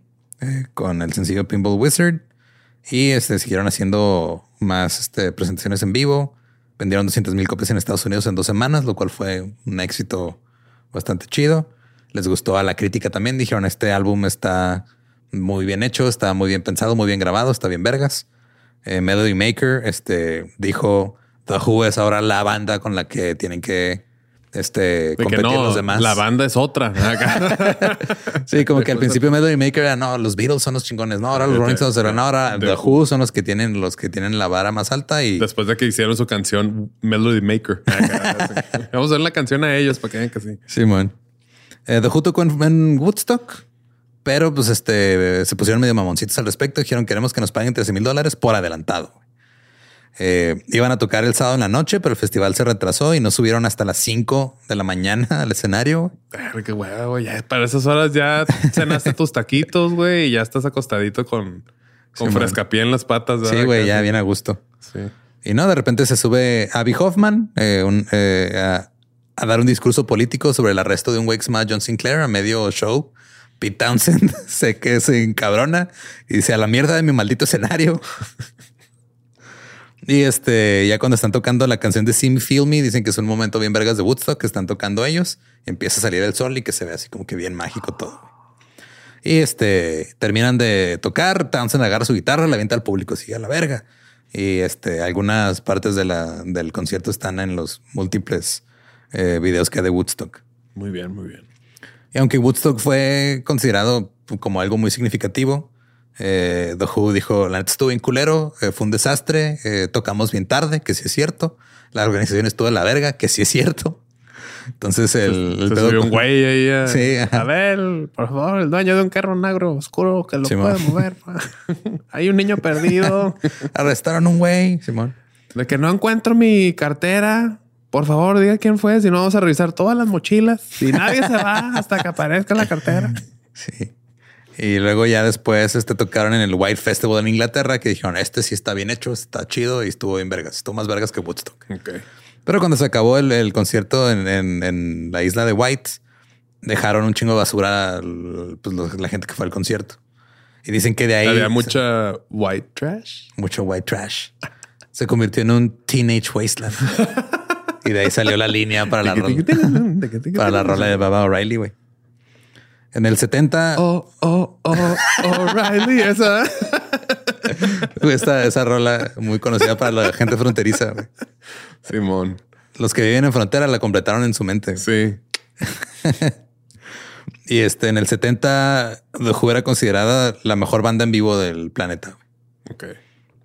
con el sencillo Pinball Wizard y este, siguieron haciendo más este, presentaciones en vivo. Vendieron 200 mil copias en Estados Unidos en dos semanas, lo cual fue un éxito bastante chido. Les gustó a la crítica también. Dijeron, este álbum está muy bien hecho, está muy bien pensado, muy bien grabado, está bien vergas. Eh, Melody Maker este, dijo, The Who es ahora la banda con la que tienen que este, competir los demás. La banda es otra. sí, como que al principio Melody Maker era no, los Beatles son los chingones, no, ahora los Rolling Stones eran ahora The Who son los que tienen los que tienen la vara más alta y después de que hicieron su canción Melody Maker. Vamos a ver la canción a ellos para que vean que sí. Simón. Eh, The Who tocó en, Woodstock, pero pues este se pusieron medio mamoncitos al respecto. Dijeron queremos que nos paguen 13 mil dólares por adelantado. Eh, iban a tocar el sábado en la noche, pero el festival se retrasó y no subieron hasta las 5 de la mañana al escenario. qué huevo, Ya para esas horas ya cenaste tus taquitos, güey, y ya estás acostadito con, con frescapié en las patas. Sí, güey, ya bien a gusto. Sí. Y no, de repente se sube Abby Hoffman eh, eh, a, dar un discurso político sobre el arresto de un güey que se llama John Sinclair a medio show. Pete Townsend se que se encabrona y dice a la mierda de mi maldito escenario. Y este, ya cuando están tocando la canción de Sim Feel Me, dicen que es un momento bien vergas de Woodstock que están tocando ellos. empieza a salir el sol y que se ve así como que bien mágico todo. Y este, terminan de tocar, Townsend agarra su guitarra, la avienta al público, sigue a la verga. Y este, algunas partes del concierto están en los múltiples eh, videos que de Woodstock. Muy bien, muy bien. Y aunque Woodstock fue considerado como algo muy significativo, eh, The Who dijo, la neta estuvo bien culero, eh, fue un desastre, eh, tocamos bien tarde, que sí es cierto. La organización estuvo en la verga, que sí es cierto. Entonces el, se, un güey ahí. A, sí, a ver, por favor, el dueño de un carro negro oscuro que lo puede mover. Hay un niño perdido. Arrestaron un güey, Simón. De que no encuentro mi cartera. Por favor, diga quién fue. Si no, vamos a revisar todas las mochilas. Si nadie se va hasta que aparezca la cartera. Sí. Y luego ya después este, tocaron en el White Festival en Inglaterra que dijeron, este sí está bien hecho, está chido y estuvo bien vergas. Estuvo más vergas que Woodstock. Pero cuando se acabó el, concierto en, la isla de White, dejaron un chingo de basura a pues, la gente que fue al concierto. Y dicen que de ahí... Había mucha white trash. Mucho white trash. Se convirtió en un teenage wasteland. y de ahí salió la línea para la rola, para la rola de Baba O'Reilly, güey. En el 70. Oh, oh, oh, O'Reilly, esa. esa, esa rola muy conocida para la gente fronteriza. Simón. Los que viven en frontera la completaron en su mente. Sí. y este, en el 70, The Who era considerada la mejor banda en vivo del planeta. Ok.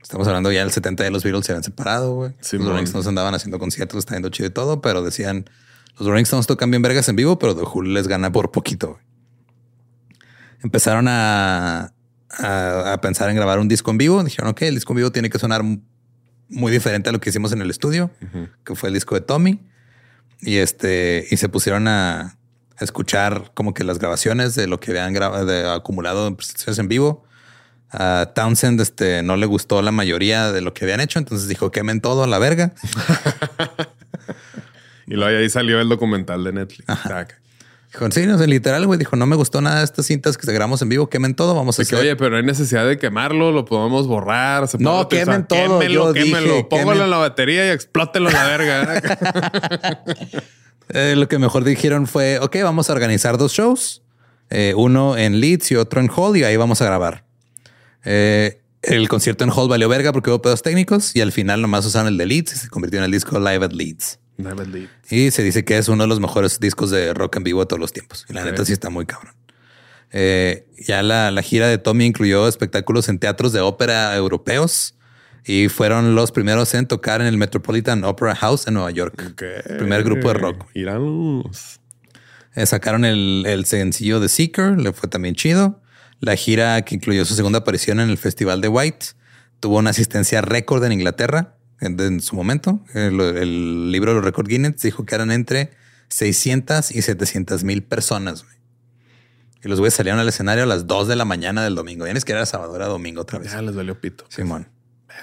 Estamos hablando ya del 70 de los Beatles se habían separado, güey. los Rolling Stones andaban haciendo conciertos, está yendo chido y todo, pero decían los Rolling Stones tocan bien vergas en vivo, pero The Who les gana por poquito. Güey empezaron a, a, pensar en grabar un disco en vivo. Dijeron, ok, el disco en vivo tiene que sonar muy diferente a lo que hicimos en el estudio, que fue el disco de Tommy. Y este, y se pusieron a, escuchar como que las grabaciones de lo que habían grabado, acumulado en presentaciones en vivo. A Townsend este, no le gustó la mayoría de lo que habían hecho, entonces dijo quemen todo a la verga. y luego ahí salió el documental de Netflix. Dijo, sí, no sé, literal, güey, dijo, no me gustó nada de estas cintas que grabamos en vivo, quemen todo, vamos a hacer. oye, pero hay necesidad de quemarlo, lo podemos borrar. no, quemen todo. Quémenlo, quémenlo, póngalo en la batería y explótelo a la verga. Eh, lo que mejor dijeron fue, ok, vamos a organizar dos shows, eh, uno en Leeds y otro en Hall y ahí vamos a grabar. Eh, el concierto en Hall valió verga porque hubo pedos técnicos y al final nomás usaron el de Leeds y se convirtió en el disco Live at Leeds. Live at Leeds. Y se dice que es uno de los mejores discos de rock en vivo de todos los tiempos. Y la neta sí está muy cabrón. ya la, la, gira de Tommy incluyó espectáculos en teatros de ópera europeos y fueron los primeros en tocar en el Metropolitan Opera House en Nueva York. Primer grupo de rock. Eh, sacaron el, sencillo de Seeker, le fue también chido. La gira que incluyó su segunda aparición en el Festival de White tuvo una asistencia récord en Inglaterra en, su momento. El, libro de los récords Guinness dijo que eran entre 600 y 700 mil personas. Y los güeyes salieron al escenario a las 2 de la mañana del domingo. Ya ni que era sábado, era domingo otra vez. Ya les dolió pito. Simón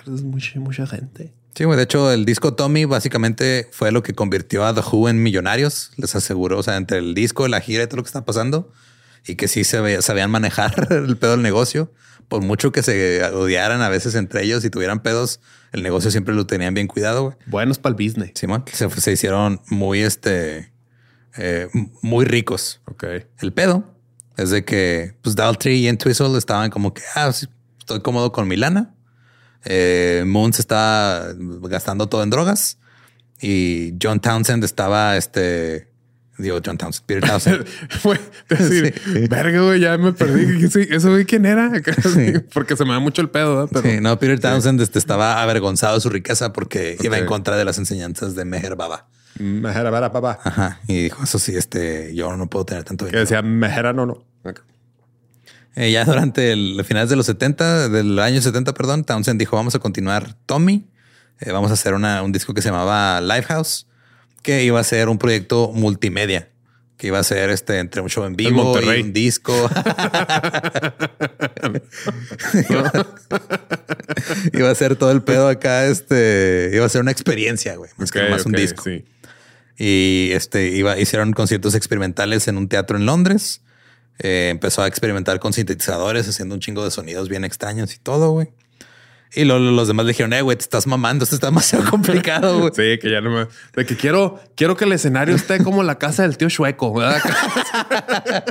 es mucha, mucha gente. Sí, de hecho, el disco Tommy básicamente fue lo que convirtió a The Who en millonarios. Les aseguró, o sea, entre el disco, la gira y todo lo que está pasando, y que sí se sabían manejar el pedo del negocio. Por mucho que se odiaran a veces entre ellos y tuvieran pedos, el negocio siempre lo tenían bien cuidado. Buenos para el business. Simón, se, se, hicieron muy, este, eh, muy ricos. Ok. El pedo es de que, pues, Daltrey y Entwistle estaban como que, ah, estoy cómodo con mi lana eh, Moon se estaba gastando todo en drogas y John Townsend estaba este. Digo, John Townsend, Peter Townsend. Fue decir, verga, güey, ya me perdí. ¿Eso güey quién era? Porque se me da mucho el pedo. Pero... Sí, no, Peter Townsend este, estaba avergonzado de su riqueza porque iba en contra de las enseñanzas de Meher Baba. Meher Baba. Ajá. Y dijo, eso sí, este, yo no puedo tener tanto dinero. Que decía Meher no, no. Eh, ya durante el finales de los 70, del año 70, perdón, Townsend dijo, vamos a continuar Tommy. Eh, vamos a hacer un disco que se llamaba Lifehouse, que iba a ser un proyecto multimedia, que iba a ser este entre un show en vivo y un disco. iba a ser todo el pedo acá. Este iba a ser una experiencia, güey, más que más un disco. Y este iba, hicieron conciertos experimentales en un teatro en Londres. Eh, empezó a experimentar con sintetizadores, haciendo un chingo de sonidos bien extraños y todo, güey. Y los demás le dijeron, eh, güey, te estás mamando, esto está demasiado complicado, güey. Sí, que ya no me... De que quiero, quiero que el escenario esté como la casa del tío Chueco, ¿verdad?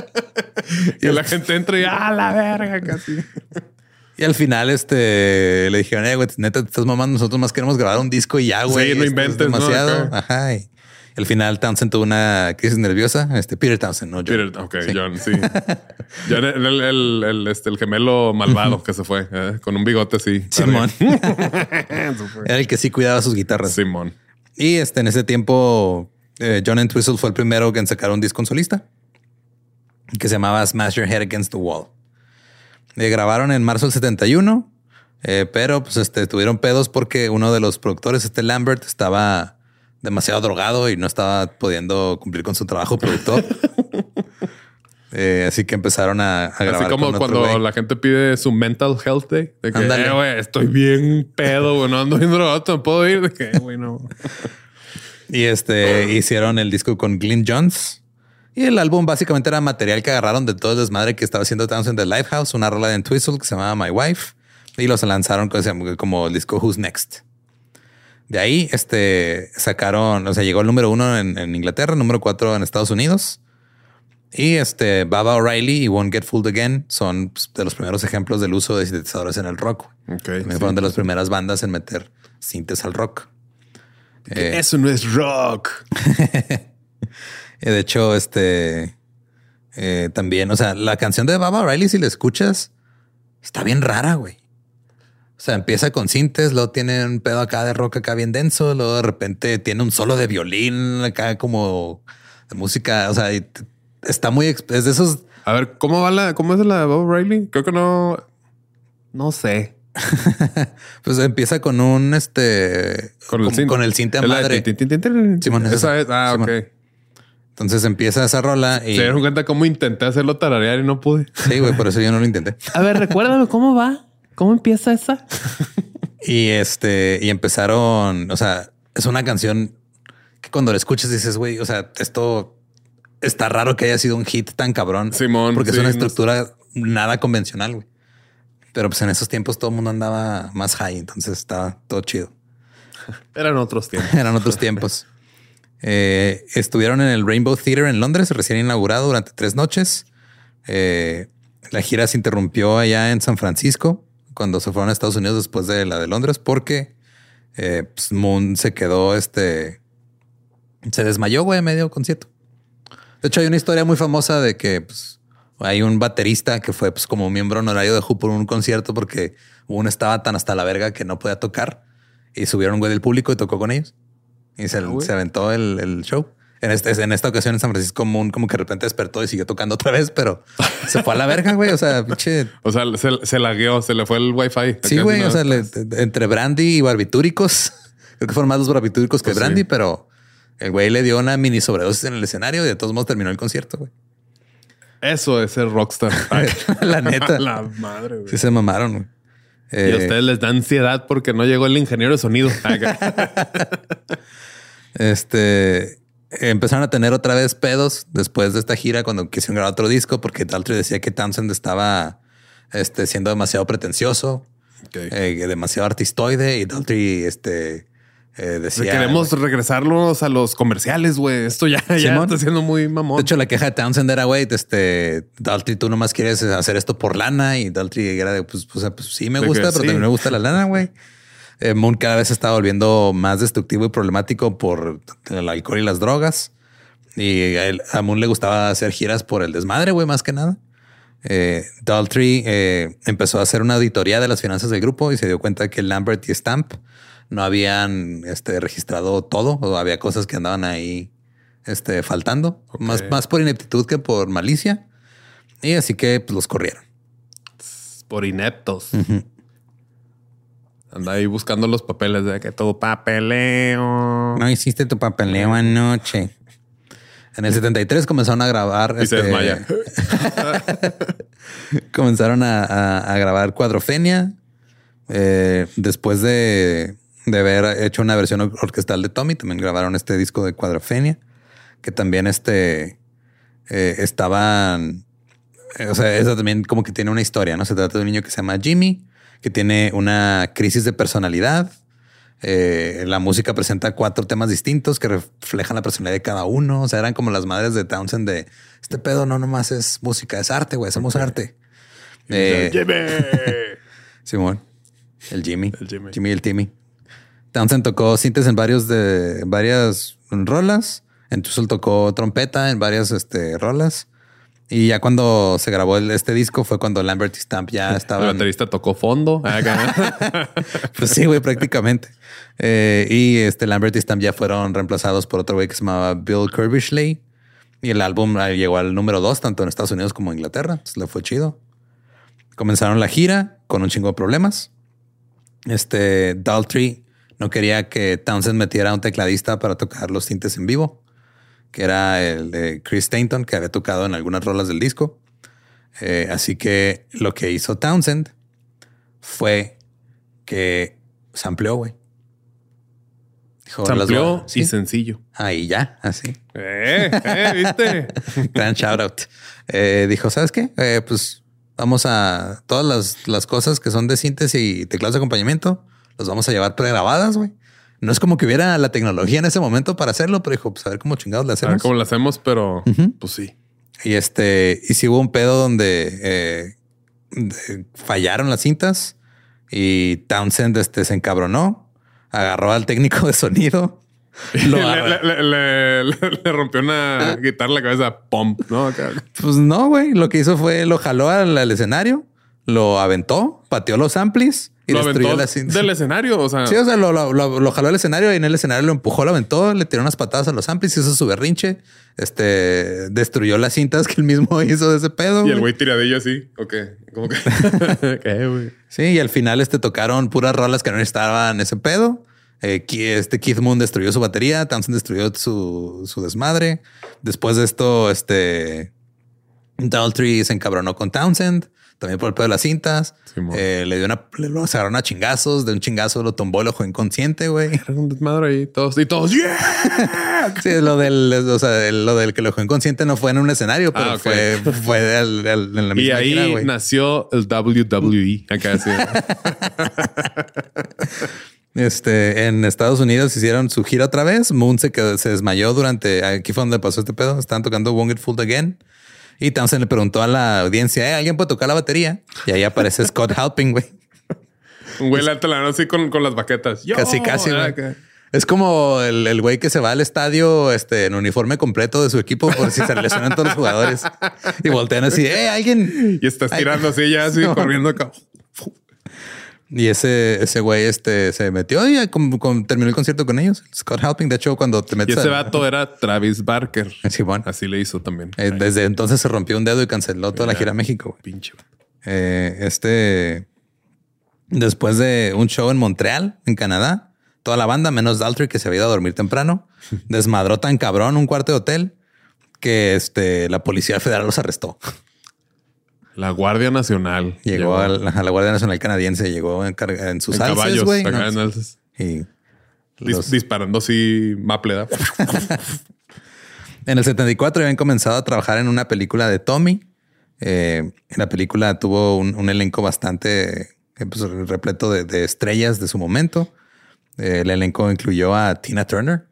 y la gente entra y, ¡ah, la verga! Casi. Y al final, este, le dijeron, eh, güey, neta, te estás mamando, nosotros más queremos grabar un disco y ya, güey. Sí, no inventes. demasiado. Ajá. Al final Townsend tuvo una crisis nerviosa. Este Peter Townsend, no John. Peter, ok, John, sí. John, el, el, el, este, el gemelo malvado que se fue eh, con un bigote así. Simón. Era el que sí cuidaba sus guitarras. Simón. Y este, en ese tiempo, eh, John Entwistle fue el primero que en sacar un disco solista que se llamaba Smash Your Head Against the Wall. Eh, grabaron en marzo del 71, pero pues este, tuvieron pedos porque uno de los productores, este Lambert, estaba demasiado drogado y no estaba pudiendo cumplir con su trabajo productor. Eh, así que empezaron a, grabar. Así como cuando la gente pide su mental health day. De que, eh, estoy bien pedo, güey, no ando bien drogado, no puedo ir. De que, güey, no. y este hicieron el disco con Glyn Jones. Y el álbum básicamente era material que agarraron de todo el desmadre que estaba haciendo Townsend de Lifehouse, una rola de Twistle que se llamaba My Wife. Y los lanzaron como el disco Who's Next. De ahí este, sacaron, o sea, llegó el número uno en, Inglaterra, número cuatro en Estados Unidos. Y este Baba O'Reilly y Won't Get Fooled Again son pues, de los primeros ejemplos del uso de sintetizadores en el rock. Okay, Fueron de las primeras bandas en meter sintes al rock. Eh, eso no es rock. de hecho, este eh, también, o sea, la canción de Baba O'Reilly, si la escuchas, está bien rara, güey. O sea, empieza con sintes, luego tiene un pedo acá de rock acá bien denso, luego de repente tiene un solo de violín acá como de música, o sea, está muy es de esos. A ver, ¿cómo va la cómo es la de Bob Riley? Creo que no no sé. pues empieza con un este con el con, con el cinte madre. Simón, esa es. Ah, ok. Entonces empieza esa rola y se dieron cuenta cómo intenté hacerlo tararear y no pude. Sí, güey, por eso yo no lo intenté. A ver, recuérdame cómo va, cómo empieza esa. y este, y empezaron, o sea, es una canción que cuando la escuchas dices, güey, o sea, esto está raro que haya sido un hit tan cabrón. Simón, porque es una estructura nada convencional, güey. Pero pues en esos tiempos todo el mundo andaba más high, entonces estaba todo chido. Eran otros tiempos. Eran otros tiempos. Eh, estuvieron en el Rainbow Theater en Londres, recién inaugurado durante tres noches. Eh, la gira se interrumpió allá en San Francisco cuando se fueron a Estados Unidos después de la de Londres porque eh, pues, Moon se quedó, este, se desmayó, güey, medio concierto. De hecho, hay una historia muy famosa de que pues, hay un baterista que fue pues, como miembro honorario de Who por un concierto porque uno estaba tan hasta la verga que no podía tocar y subieron güey del público y tocó con ellos y se, ah, se aventó el, show. En, este, en esta ocasión en San Francisco como, como que de repente despertó y siguió tocando otra vez, pero se fue a la verga, güey. O sea, pinche. O sea, se, se lagueó, se le fue el wifi. Sí, güey. O sea, entre brandy y barbitúricos, creo que fueron más los barbitúricos que pues brandy, pero el güey le dio una mini sobredosis en el escenario y de todos modos terminó el concierto, güey. Eso es ser rockstar. la neta. la madre, güey. Sí se mamaron, güey. y a eh, ustedes les da ansiedad porque no llegó el ingeniero de sonido. Este empezaron a tener otra vez pedos después de esta gira cuando quisieron grabar otro disco porque Daltrey decía que Townsend estaba este, siendo demasiado pretencioso, eh, demasiado artistoide y Daltrey este, eh, decía... Queremos regresarlos a los comerciales, güey. Esto ya, está siendo muy mamón. De hecho, la queja de Townsend era, güey, este, Daltrey, tú nomás quieres hacer esto por lana y Daltrey era de, pues, pues, pues sí me gusta, pero también me gusta la lana, güey. Eh, Moon cada vez se está volviendo más destructivo y problemático por el alcohol y las drogas. Y a, Moon le gustaba hacer giras por el desmadre, güey, más que nada. Eh, Daltrey eh, empezó a hacer una auditoría de las finanzas del grupo y se dio cuenta que Lambert y Stamp no habían este, registrado todo o había cosas que andaban ahí este, faltando, más, más por ineptitud que por malicia. Y así que pues, los corrieron. Por ineptos. Anda ahí buscando los papeles de que tu papeleo. No hiciste tu papeleo anoche. En el 73 comenzaron a grabar. Y se este, desmaya. comenzaron a, grabar Cuadrofenia. Eh, después de, haber hecho una versión orquestal de Tommy, también grabaron este disco de Cuadrofenia, que también este eh, estaban. Eh, o sea, eso también como que tiene una historia, ¿no? Se trata de un niño que se llama Jimmy que tiene una crisis de personalidad. Eh, la música presenta cuatro temas distintos que reflejan la personalidad de cada uno. O sea, eran como las madres de Townsend de este pedo no nomás es música, es arte, güey, somos arte. Eh, Jimmy. Simón, el Jimmy, el Jimmy, Jimmy y el Timmy. Townsend tocó sintes en varios de varias rolas. Entonces tocó trompeta en varias este, rolas. Y ya cuando se grabó este disco fue cuando Lambert y Stamp ya estaban. El baterista tocó fondo. pues sí, güey, prácticamente. Eh, y este Lambert y Stamp ya fueron reemplazados por otro güey que se llamaba Bill Kirbishley. Y el álbum ah, llegó al número dos, tanto en Estados Unidos como en Inglaterra. Entonces le fue chido. Comenzaron la gira con un chingo de problemas. Este Daltrey no quería que Townsend metiera un tecladista para tocar los tintes en vivo que era el de Chris Stainton, que había tocado en algunas rolas del disco. Eh, así que lo que hizo Townsend fue que sampleó, güey. Sampleó y sencillo. Ahí ya, así. Eh, eh, ¿viste? Gran shout out. Eh, dijo, ¿sabes qué? pues vamos a todas las, las, cosas que son de síntesis y teclados de acompañamiento, los vamos a llevar pregrabadas, güey. No es como que hubiera la tecnología en ese momento para hacerlo, pero dijo, pues a ver cómo chingados le hacemos. A ver cómo lo hacemos, pero pues sí. Y este, y si hubo un pedo donde eh, fallaron las cintas y Townsend este, se encabronó, agarró al técnico de sonido. le, rompió una guitarra la cabeza, pump, ¿no? Pues no, güey. Lo que hizo fue lo jaló al, al escenario, lo aventó, pateó los amplis y lo destruyó la cinta. Del escenario, o sea. Sí, o sea, lo, lo, jaló al escenario y en el escenario lo empujó, lo aventó, le tiró unas patadas a los amplis, hizo su berrinche. Este destruyó las cintas que él mismo hizo de ese pedo. Y el güey tiradillo así. Ok, como que. Sí, y al final este tocaron puras rolas que no estaban ese pedo. Eh, este Keith Moon destruyó su batería, Townsend destruyó su, su desmadre. Después de esto, este Daltrey se encabronó con Townsend también por el pedo de las cintas. Eh, le dio una, le lo agarraron a chingazos, de un chingazo lo tumbó el ojo inconsciente, güey. un desmadre ahí, todos y todos. sí, lo del, o sea, lo del que lo dejó inconsciente no fue en un escenario, pero ah, fue, fue en la misma Y ahí nació el WWE. Acá sí. Este, en Estados Unidos hicieron su gira otra vez. Moon se, quedó, se desmayó durante. Aquí fue donde pasó este pedo. Estaban tocando Won't Get Fooled Again. Y Townsend le preguntó a la audiencia, ¿Eh, ¿alguien puede tocar la batería? Y ahí aparece Scott Halping, güey. Un güey alto la así con, con las baquetas. casi, casi, güey. Es como el, güey que se va al estadio este, en uniforme completo de su equipo por si se lesionan todos los jugadores y voltean así, eh, alguien. Y estás tirando así ya, así corriendo acá. Y ese, ese güey este, se metió y terminó el concierto con ellos. Scott Halping. De hecho, cuando te metes. Y ese vato era Travis Barker. Sí, bueno. Así le hizo también. Eh, desde entonces se rompió un dedo y canceló toda la gira a México. Pinche. Eh, este. Después de un show en Montreal, en Canadá, toda la banda, menos Daltrey, que se había ido a dormir temprano, desmadró tan cabrón un cuarto de hotel que este, la policía federal los arrestó. La Guardia Nacional. Llegó, A, la, Guardia Nacional canadiense, llegó en, en sus en caballos, güey. y disparando así maple. en el 74 habían comenzado a trabajar en una película de Tommy. Eh, la película tuvo un, elenco bastante eh, pues, repleto de, estrellas de su momento. Eh, el elenco incluyó a Tina Turner,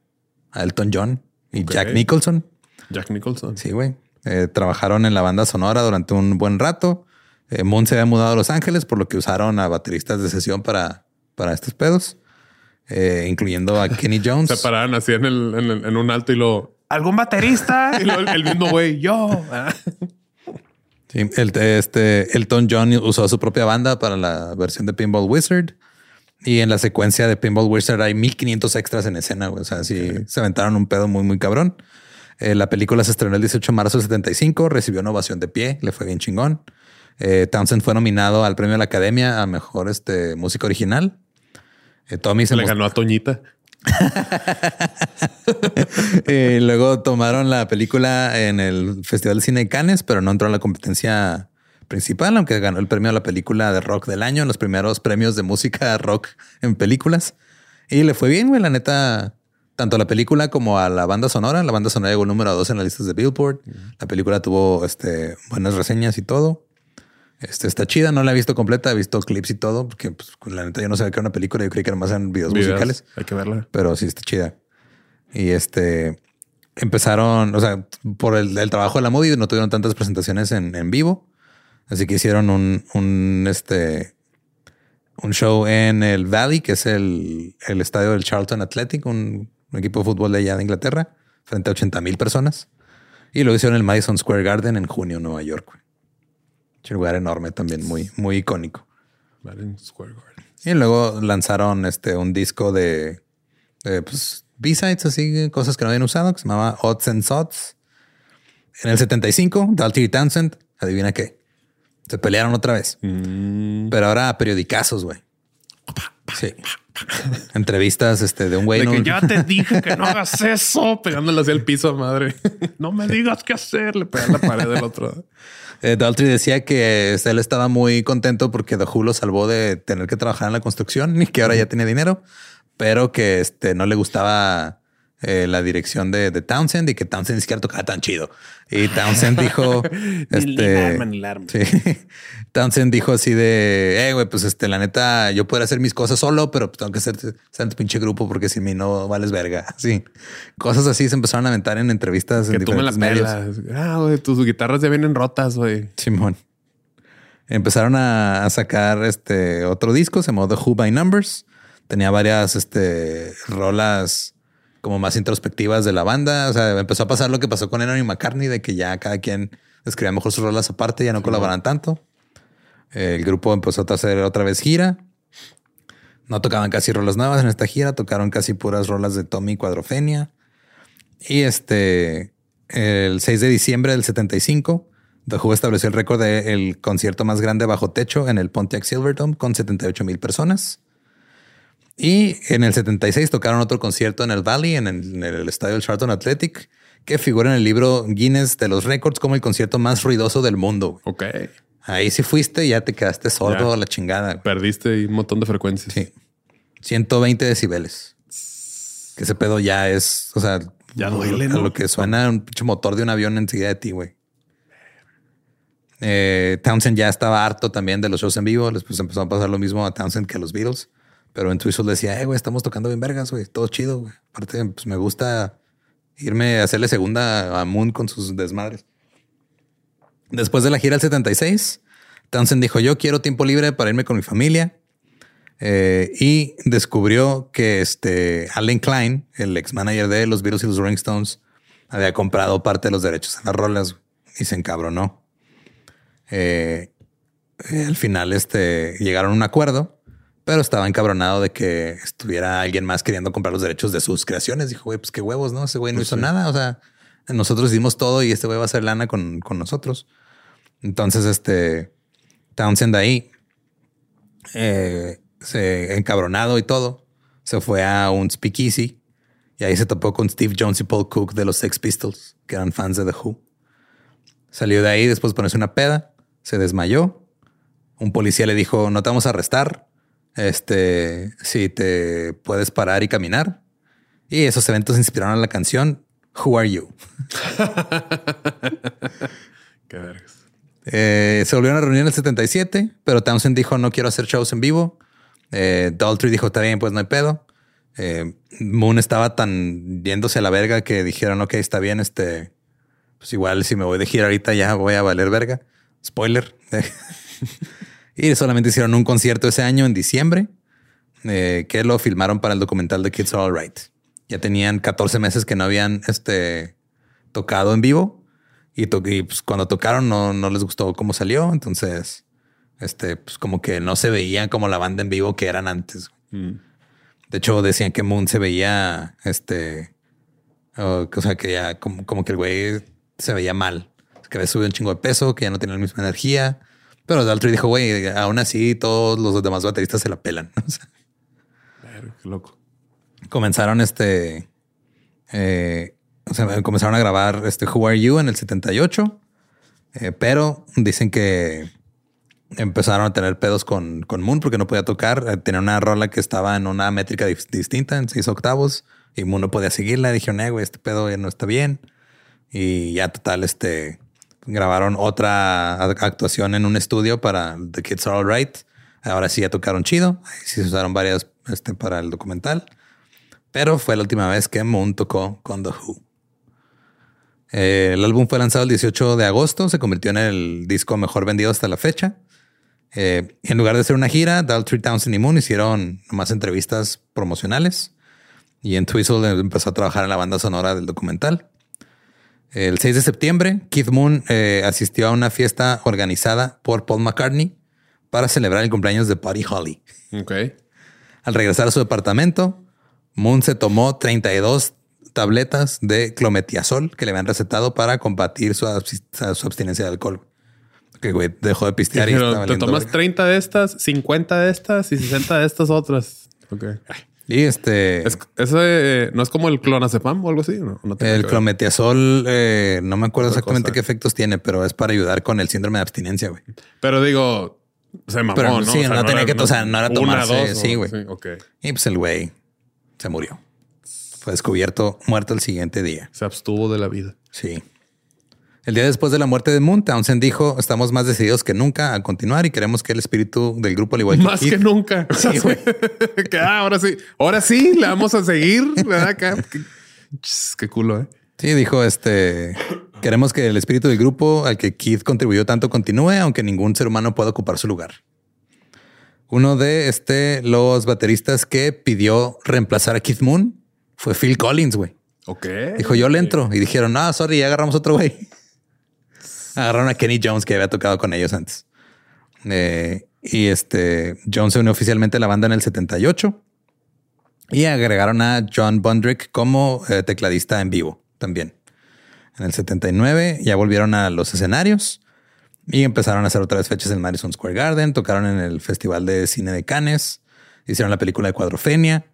a Elton John y Jack Nicholson. Jack Nicholson. Sí, güey. Eh, trabajaron en la banda sonora durante un buen rato. Eh, Moon se había mudado a Los Ángeles, por lo que usaron a bateristas de sesión para, para estos pedos, eh, incluyendo a Kenny Jones. Se pararon así en, el, en, un alto y lo... ¿Algún baterista? y el mismo güey, yo. sí, el, este, Elton John usó su propia banda para la versión de Pinball Wizard. Y en la secuencia de Pinball Wizard hay 1500 extras en escena. O sea, sí, se aventaron un pedo muy, muy cabrón. Eh, la película se estrenó el 18 de marzo del 75, recibió una ovación de pie, le fue bien chingón. Eh, Townsend fue nominado al premio de la Academia a mejor este, música original. Eh, Tommy se le ganó a Toñita. y luego tomaron la película en el Festival de Cine de Cannes, pero no entró en la competencia principal, aunque ganó el premio a la película de rock del año, en los primeros premios de música rock en películas. Y le fue bien, güey. La neta, tanto a la película como a la banda sonora. La banda sonora llegó número dos en las listas de Billboard. La película tuvo este, buenas reseñas y todo. Este está chida, no la he visto completa, he visto clips y todo, porque pues, la neta yo no sabía que era una película, yo creí que era más en videos, musicales. Hay que verla. Pero sí está chida. Y este empezaron, o sea, por el, trabajo de la movie no tuvieron tantas presentaciones en, vivo. Así que hicieron un, un, este, un show en el Valley, que es el, el estadio del Charlton Athletic, un un equipo de fútbol de allá de Inglaterra, frente a 80 mil personas. Y lo hicieron en el Madison Square Garden en junio, Nueva York. Un lugar enorme también, muy, muy icónico. Madison Square Garden. Y luego lanzaron este, un disco de, pues, B-sides, así, cosas que no habían usado, que se llamaba Odds and Sods. En el 75, Dalty y Townsend, adivina qué, se pelearon otra vez. Mm. Pero ahora periodicazos, güey. Sí. Entrevistas este, de un güey. De que ya te dije que no hagas eso, pegándole hacia el piso, madre. no me digas qué hacer, le pegan la pared del otro. Eh, Daltrey decía que este, él estaba muy contento porque The lo salvó de tener que trabajar en la construcción y que ahora ya tiene dinero, pero que este, no le gustaba eh, la dirección de, de, Townsend y que Townsend ni siquiera tocaba tan chido. Y Townsend dijo, este, sí. Townsend dijo así de, eh, güey, pues este, la neta, yo puedo hacer mis cosas solo, pero tengo que ser, ser tu pinche grupo porque sin mí no vales verga. Sí, cosas así se empezaron a aventar en entrevistas que en diferentes medios. Ah, güey, tus guitarras ya vienen rotas, güey. Simón. Empezaron a, sacar este otro disco, se llamó The Who by Numbers. Tenía varias este, rolas como más introspectivas de la banda. O sea, empezó a pasar lo que pasó con Lennon y McCartney, de que ya cada quien escribía mejor sus rolas aparte, ya no colaboran tanto. El grupo empezó a hacer otra vez gira. No tocaban casi rolas nuevas en esta gira, tocaron casi puras rolas de Tommy Cuadrofenia. Y este, el 6 de diciembre del 75, The Who estableció el récord del concierto más grande bajo techo en el Pontiac Silverdome con 78 mil personas. Y en el 76 tocaron otro concierto en el Valley, en el, estadio del Charlton Athletic, que figura en el libro Guinness de los récords como el concierto más ruidoso del mundo. Ok. Ahí sí fuiste y ya te quedaste sordo a la chingada. Perdiste un montón de frecuencias. Sí. 120 decibeles. Que ese pedo ya es, o sea, ya duele, ¿no? lo que suena un pinche motor de un avión enseguida de ti, güey. Eh, Townsend ya estaba harto también de los shows en vivo. Después empezó a pasar lo mismo a Townsend que a los Beatles. Pero en Twizzle decía, eh, güey, estamos tocando bien vergas, güey. Todo chido, güey. Aparte, pues me gusta irme a hacerle segunda a Moon con sus desmadres. Después de la gira del 76, Townsend dijo, yo quiero tiempo libre para irme con mi familia. Eh, y descubrió que este Allen Klein, el ex manager de los Beatles y los Rolling Stones, había comprado parte de los derechos a las rolas y se encabronó. Eh, al final este, llegaron a un acuerdo, pero estaba encabronado de que estuviera alguien más queriendo comprar los derechos de sus creaciones. Dijo, güey, pues qué huevos, ¿no? Ese güey no pues hizo nada. O sea, nosotros hicimos todo y este güey va a hacer lana con, con nosotros. Entonces, este Townsend ahí eh, se encabronado y todo, se fue a un speakeasy y ahí se topó con Steve Jones y Paul Cook de los Sex Pistols, que eran fans de The Who. Salió de ahí después de ponerse una peda, se desmayó. Un policía le dijo, no te vamos a arrestar, este, si te puedes parar y caminar. Y esos eventos inspiraron a la canción Who Are You? Qué vergas. Eh, se volvieron a reunir en el 77, pero Townsend dijo no quiero hacer shows en vivo. Eh, Daltrey dijo, está bien, pues no hay pedo. Eh, Moon estaba tan yéndose a la verga que dijeron, ok, está bien, este, pues igual si me voy de gira ahorita ya voy a valer verga. Spoiler. y solamente hicieron un concierto ese año en diciembre, eh, que lo filmaron para el documental de Kids Are Alright. Ya tenían 14 meses que no habían este, tocado en vivo y, pues, cuando tocaron no, no les gustó cómo salió. Entonces este, pues como que no se veían como la banda en vivo que eran antes. Mm. De hecho, decían que Moon se veía, este, o, sea, que ya como, como, que el güey se veía mal, que había subido un chingo de peso, que ya no tenía la misma energía. Pero Daltrey dijo, güey, aún así todos los demás bateristas se la pelan. qué loco. Comenzaron este, eh, o sea, comenzaron a grabar este Who Are You en el 78, eh, pero dicen que empezaron a tener pedos con, con Moon porque no podía tocar. Eh, tenía una rola que estaba en una métrica distinta, en seis octavos, y Moon no podía seguirla. Dijeron, eh, güey, este pedo ya no está bien. Y ya total, este, grabaron otra actuación en un estudio para The Kids Are Alright. Ahora sí ya tocaron chido. Sí se usaron varias este, para el documental. Pero fue la última vez que Moon tocó con The Who. El álbum fue lanzado el 18 de agosto, se convirtió en el disco mejor vendido hasta la fecha. Eh, en lugar de hacer una gira, Daltrey Townsend y Moon hicieron más entrevistas promocionales y en Twizzle empezó a trabajar en la banda sonora del documental. El 6 de septiembre, Keith Moon eh, asistió a una fiesta organizada por Paul McCartney para celebrar el cumpleaños de Buddy Holly. Okay. Al regresar a su departamento, Moon se tomó 32 tabletas de clometiazol que le habían recetado para combatir su abstinencia de alcohol que güey dejó de pistear y Te tomas 30 de estas, 50 de estas y 60 de estas otras. Ok. Y este. ¿Eso eh, no es como el clonazepam o algo así? el clometiazol, eh, no me acuerdo exactamente qué efectos tiene, pero es para ayudar con el síndrome de abstinencia, güey. Pero digo, se mamó, ¿no? Sí, no, tenía que, o sea, no era tomarse. sí, güey. Sí, okay. Y pues el güey se murió. Fue descubierto muerto el siguiente día. Se abstuvo de la vida. Sí. El día después de la muerte de Moon, Townsend dijo, estamos más decididos que nunca a continuar y queremos que el espíritu del grupo, al igual que Más que nunca. Sí, güey. que ah, ahora sí, ahora sí, le vamos a seguir. Qué, culo, ¿eh? Sí, dijo, este, queremos que el espíritu del grupo al que Keith contribuyó tanto continúe, aunque ningún ser humano pueda ocupar su lugar. Uno de este, los bateristas que pidió reemplazar a Keith Moon fue Phil Collins, güey. Ok. Dijo, yo le entro. Y dijeron, no, sorry, ya agarramos otro güey. Agarraron a Kenny Jones que había tocado con ellos antes. Eh, Y este Jones se unió oficialmente a la banda en el 78 y agregaron a John Bundrick como eh, tecladista en vivo también. En el 79 ya volvieron a los escenarios y empezaron a hacer otra vez fechas en Madison Square Garden, tocaron en el Festival de Cine de Cannes, hicieron la película de Cuadrofenia.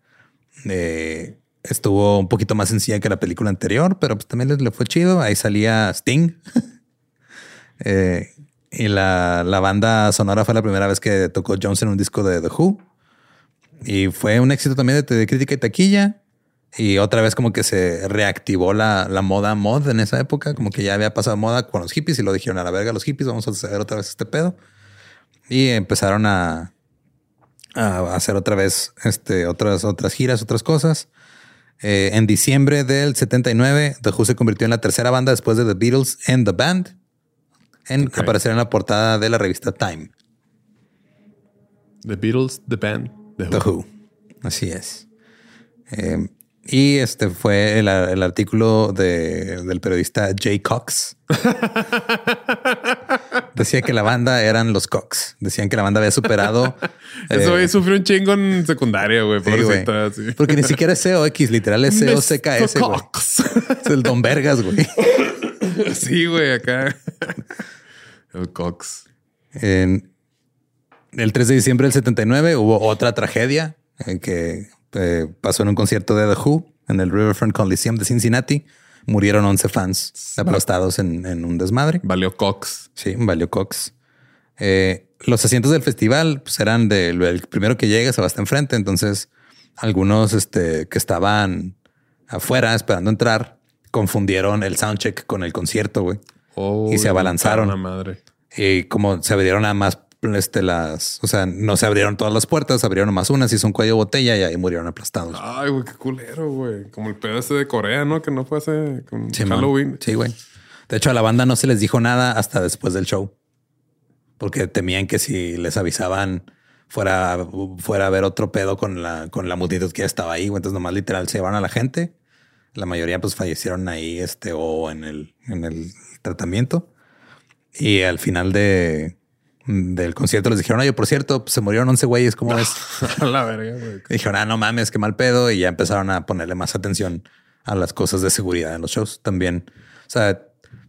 Eh, estuvo un poquito más sencilla que la película anterior, pero pues también le fue chido. Ahí salía Sting. Eh, y la, la, banda sonora fue la primera vez que tocó Jones en un disco de The Who. Y fue un éxito también de, crítica y taquilla. Y otra vez como que se reactivó la, la, moda mod en esa época, como que ya había pasado moda con los hippies y lo dijeron a la verga los hippies, vamos a hacer otra vez este pedo. Y empezaron a, a hacer otra vez este, otras, otras giras, otras cosas. Eh, en diciembre del 79, The Who se convirtió en la tercera banda después de The Beatles en The Band en aparecer en la portada de la revista Time. The Beatles, The Band, The Who. Así es. Eh, y este fue el, artículo del periodista Jay Cox. Decía que la banda eran los Cox. Decían que la banda había superado. Eso eh, sufrió un chingo en secundaria, güey. Porque ni siquiera es COX, literal es COCKS. Es el Don Vergas, güey. sí, güey, acá. El Cox. En el 3 de diciembre del 79 hubo otra tragedia en que eh, pasó en un concierto de The Who en el Riverfront Coliseum de Cincinnati. Murieron 11 fans aplastados en, un desmadre. Valió Cox. Sí, valió Cox. Eh, los asientos del festival pues, eran del el primero que llega se va hasta enfrente. Entonces, algunos este, que estaban afuera esperando entrar confundieron el soundcheck con el concierto, güey. y se abalanzaron. Madre. Y como se abrieron nada más este, las, o sea, no se abrieron todas las puertas, abrieron más unas, hizo un cuello botella y ahí murieron aplastados. Ay, güey, qué culero, güey. Como el pedo ese de Corea, ¿no? Que no fue hace con Halloween. Sí, güey. De hecho, a la banda no se les dijo nada hasta después del show. Porque temían que si les avisaban fuera, fuera a ver otro pedo con la, con la multitud que ya estaba ahí. Entonces nomás literal se llevaron a la gente. La mayoría pues fallecieron ahí este o en el, en el tratamiento. Y al final de, del concierto les dijeron, oye, por cierto, pues, se murieron 11 güeyes, ¿cómo ves? la verga, güey. Dijeron, ah, no mames, qué mal pedo. Y ya empezaron a ponerle más atención a las cosas de seguridad en los shows también. O sea,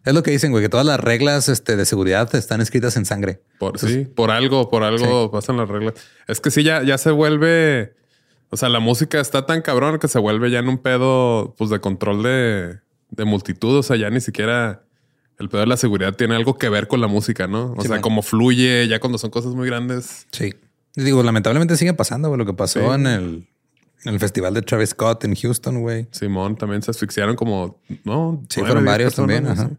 es lo que dicen, güey, que todas las reglas este, de seguridad están escritas en sangre. Por, sí, por algo, por algo pasan las reglas. Es que sí, ya, ya se vuelve... O sea, la música está tan cabrón que se vuelve ya en un pedo pues, de control de, de multitud. O sea, ya ni siquiera el pedo de la seguridad tiene algo que ver con la música, ¿no? O sea, como fluye ya cuando son cosas muy grandes. Sí. Digo, lamentablemente sigue pasando, güey, lo que pasó en, el, en el festival de Travis Scott en Houston, güey. Simón también se asfixiaron como, ¿no? Sí, fueron varios también. Ajá.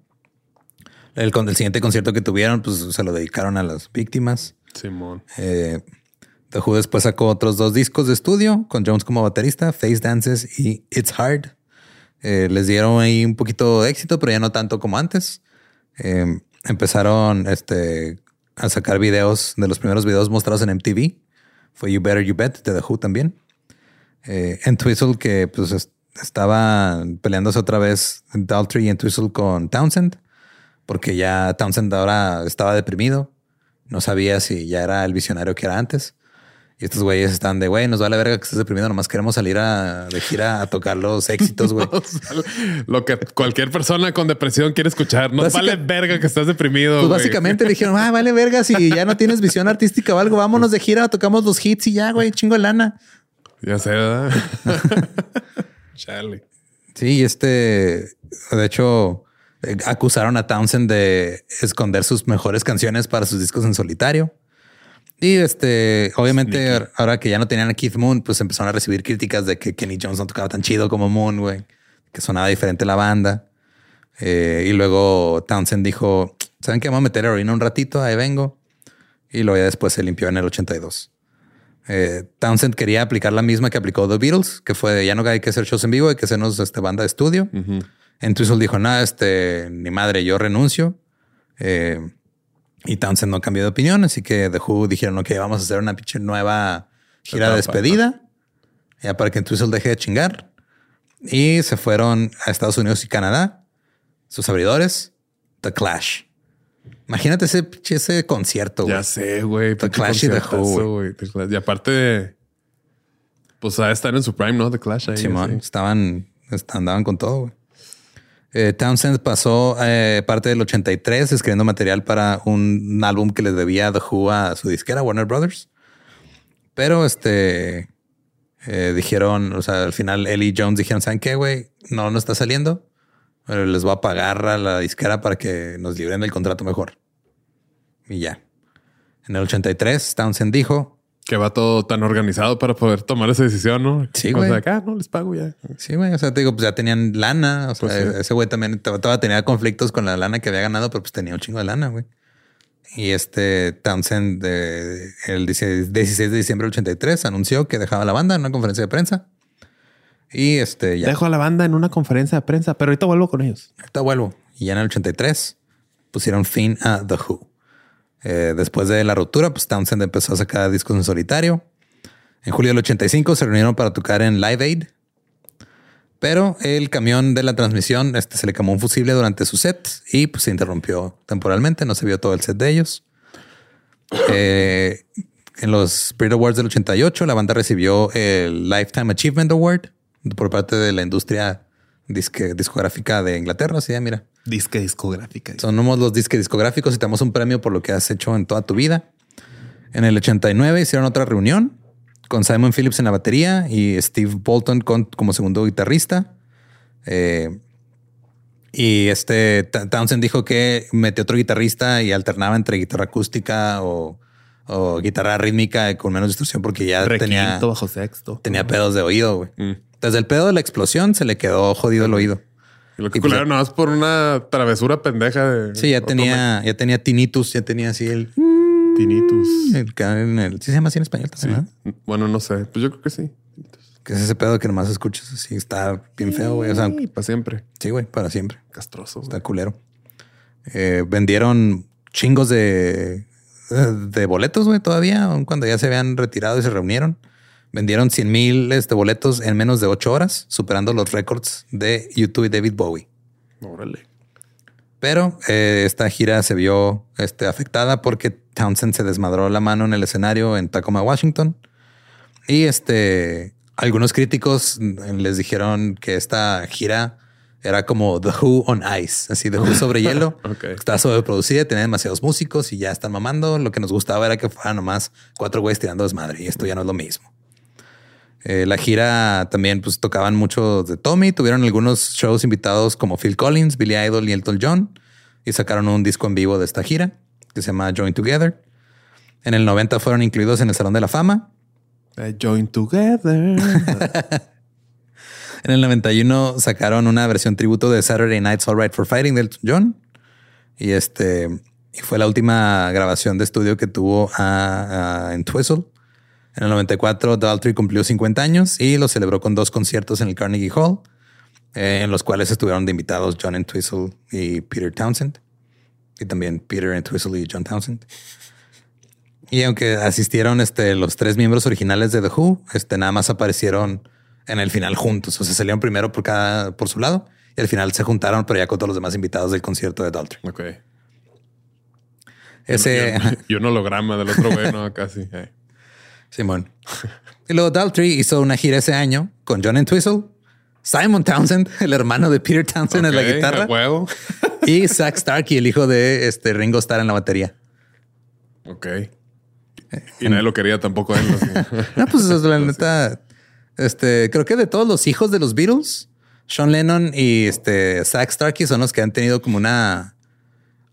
El, el, siguiente concierto que tuvieron, pues se lo dedicaron a las víctimas. Simón. Eh, The Who después sacó otros dos discos de estudio con Jones como baterista, Face Dances y It's Hard. Eh, les dieron ahí un poquito de éxito, pero ya no tanto como antes. Em, empezaron este, a sacar videos de los primeros videos mostrados en MTV. Fue You Better You Bet de The Who también. Eh, en Twizzle, que pues estaba peleándose otra vez Daltrey y en con Townsend, porque ya Townsend ahora estaba deprimido. No sabía si ya era el visionario que era antes. Y estos güeyes están de, güey, nos vale verga que estés deprimido, nomás queremos salir a, de gira a tocar los éxitos, güey. Lo que cualquier persona con depresión quiere escuchar. Nos vale verga que estás deprimido. Pues básicamente le dijeron, ah, vale verga, si ya no tienes visión artística o algo, vámonos de gira, tocamos los hits y ya, güey, chingo de lana. Ya sé, ¿verdad? Charlie. Sí, este, de hecho, eh, acusaron a Townsend de esconder sus mejores canciones para sus discos en solitario. Y este, obviamente, ahora que ya no tenían a Keith Moon, pues empezaron a recibir críticas de que Kenny Jones no tocaba tan chido como Moon, güey, que sonaba diferente la banda. Eh, y luego Townsend dijo: ¿Saben qué? Vamos a meter heroína un ratito, ahí vengo. Y luego ya después se limpió en el 82. Eh, Townsend quería aplicar la misma que aplicó The Beatles, que fue de ya no hay que hacer shows en vivo, hay que hacernos este, banda de estudio. En Twizzle dijo: No, este, ni madre, yo renuncio. Eh, y Townsend no cambió de opinión, así que The Who dijeron, ok, vamos a hacer una pinche nueva gira de despedida, ya para que Twizzle deje de chingar. Y se fueron a Estados Unidos y Canadá, sus abridores, The Clash. Imagínate ese, ese concierto, güey. Ya sé, güey. The Clash y The Who, Y aparte, pues a estar en su prime, ¿no? The Clash ahí. Simón, estaban, andaban con todo, güey. Eh, Townsend pasó eh, parte del 83 escribiendo material para un álbum que les debía The Who a su disquera Warner Brothers. Pero este eh, dijeron, o sea, al final y Jones dijeron, ¿saben qué, güey? No, no está saliendo. Les voy a pagar a la disquera para que nos libren del contrato mejor. Y ya. En el 83, Townsend dijo, que va todo tan organizado para poder tomar esa decisión, ¿no? Sí, güey. O sea, acá no les pago ya. Sí, güey. O sea, te digo, pues ya tenían lana. O sea, pues ese güey también todavía tenía conflictos con la lana que había ganado, pero pues tenía un chingo de lana, güey. Y este Townsend, el 16 de diciembre del 83, anunció que dejaba la banda en una conferencia de prensa. Y este ya. Dejo a la banda en una conferencia de prensa, pero ahorita vuelvo con ellos. Ahorita vuelvo. Y ya en el 83 pusieron fin a The Who. Eh, después de la ruptura, pues Townsend empezó a sacar discos en solitario. En julio del 85 se reunieron para tocar en Live Aid. Pero el camión de la transmisión este, se le quemó un fusible durante su set y pues, se interrumpió temporalmente. No se vio todo el set de ellos. Eh, en los Spirit Awards del 88, la banda recibió el Lifetime Achievement Award por parte de la industria discográfica de Inglaterra. Así ya, mira. Disque discográfica. Somos los disques discográficos y te damos un premio por lo que has hecho en toda tu vida. En el 89 hicieron otra reunión con Simon Phillips en la batería y Steve Bolton como segundo guitarrista. Eh, y este Townsend dijo que metió otro guitarrista y alternaba entre guitarra acústica o, guitarra rítmica con menos distorsión porque ya tenía bajo sexto. Tenía pedos de oído, güey. Mm. Desde el pedo de la explosión se le quedó jodido el oído. Y lo que pues, nada más por una travesura pendeja de. Sí, ya tenía, ya tenía tinnitus, ya tenía así el. Tinnitus. El, ¿Sí se llama así en español también? Bueno, no sé. Pues yo creo que sí. Que es ese pedo que nomás escuchas así. Está bien feo, güey. O sea, para siempre. Sí, güey, para siempre. Castroso. Está culero. Eh, vendieron chingos de, de boletos, güey, todavía, aun cuando ya se habían retirado y se reunieron. Vendieron 100 mil este, boletos en menos de ocho horas, superando los récords de YouTube y David Bowie. Órale. Pero eh, esta gira se vio este, afectada porque Townsend se desmadró la mano en el escenario en Tacoma, Washington. Y este, algunos críticos les dijeron que esta gira era como The Who on Ice, así The Who sobre hielo. okay. Estaba sobreproducida, tenía demasiados músicos y ya están mamando. Lo que nos gustaba era que fueran nomás cuatro güeyes tirando desmadre y esto ya no es lo mismo. Eh, la gira también pues tocaban mucho de Tommy, tuvieron algunos shows invitados como Phil Collins, Billy Idol y Elton John y sacaron un disco en vivo de esta gira que se llama Join Together. En el 90 fueron incluidos en el Salón de la Fama. Join Together. en el 91 sacaron una versión tributo de Saturday Night's All Right for Fighting de Elton John y este y fue la última grabación de estudio que tuvo en Twizzle. En el 94, Daltrey cumplió 50 años y lo celebró con dos conciertos en el Carnegie Hall, eh, en los cuales estuvieron de invitados John Entwistle y Peter Townsend. Y también Peter Entwistle y John Townsend. Y aunque asistieron este, los tres miembros originales de The Who, este, nada más aparecieron en el final juntos. O sea, salieron primero por cada por su lado y al final se juntaron, pero ya con todos los demás invitados del concierto de Daltrey. Ok. Ese. Y un holograma del otro güey, no, casi. Eh. Simón. y luego Daltrey hizo una gira ese año con John Entwistle, Simon Townsend, el hermano de Peter Townsend en la guitarra, y Zach Starkey, el hijo de este Ringo Starr en la batería. Ok. Y nadie lo quería tampoco él. no, pues la neta, este, creo que de todos los hijos de los Beatles, Sean Lennon y este Zach Starkey son los que han tenido como una,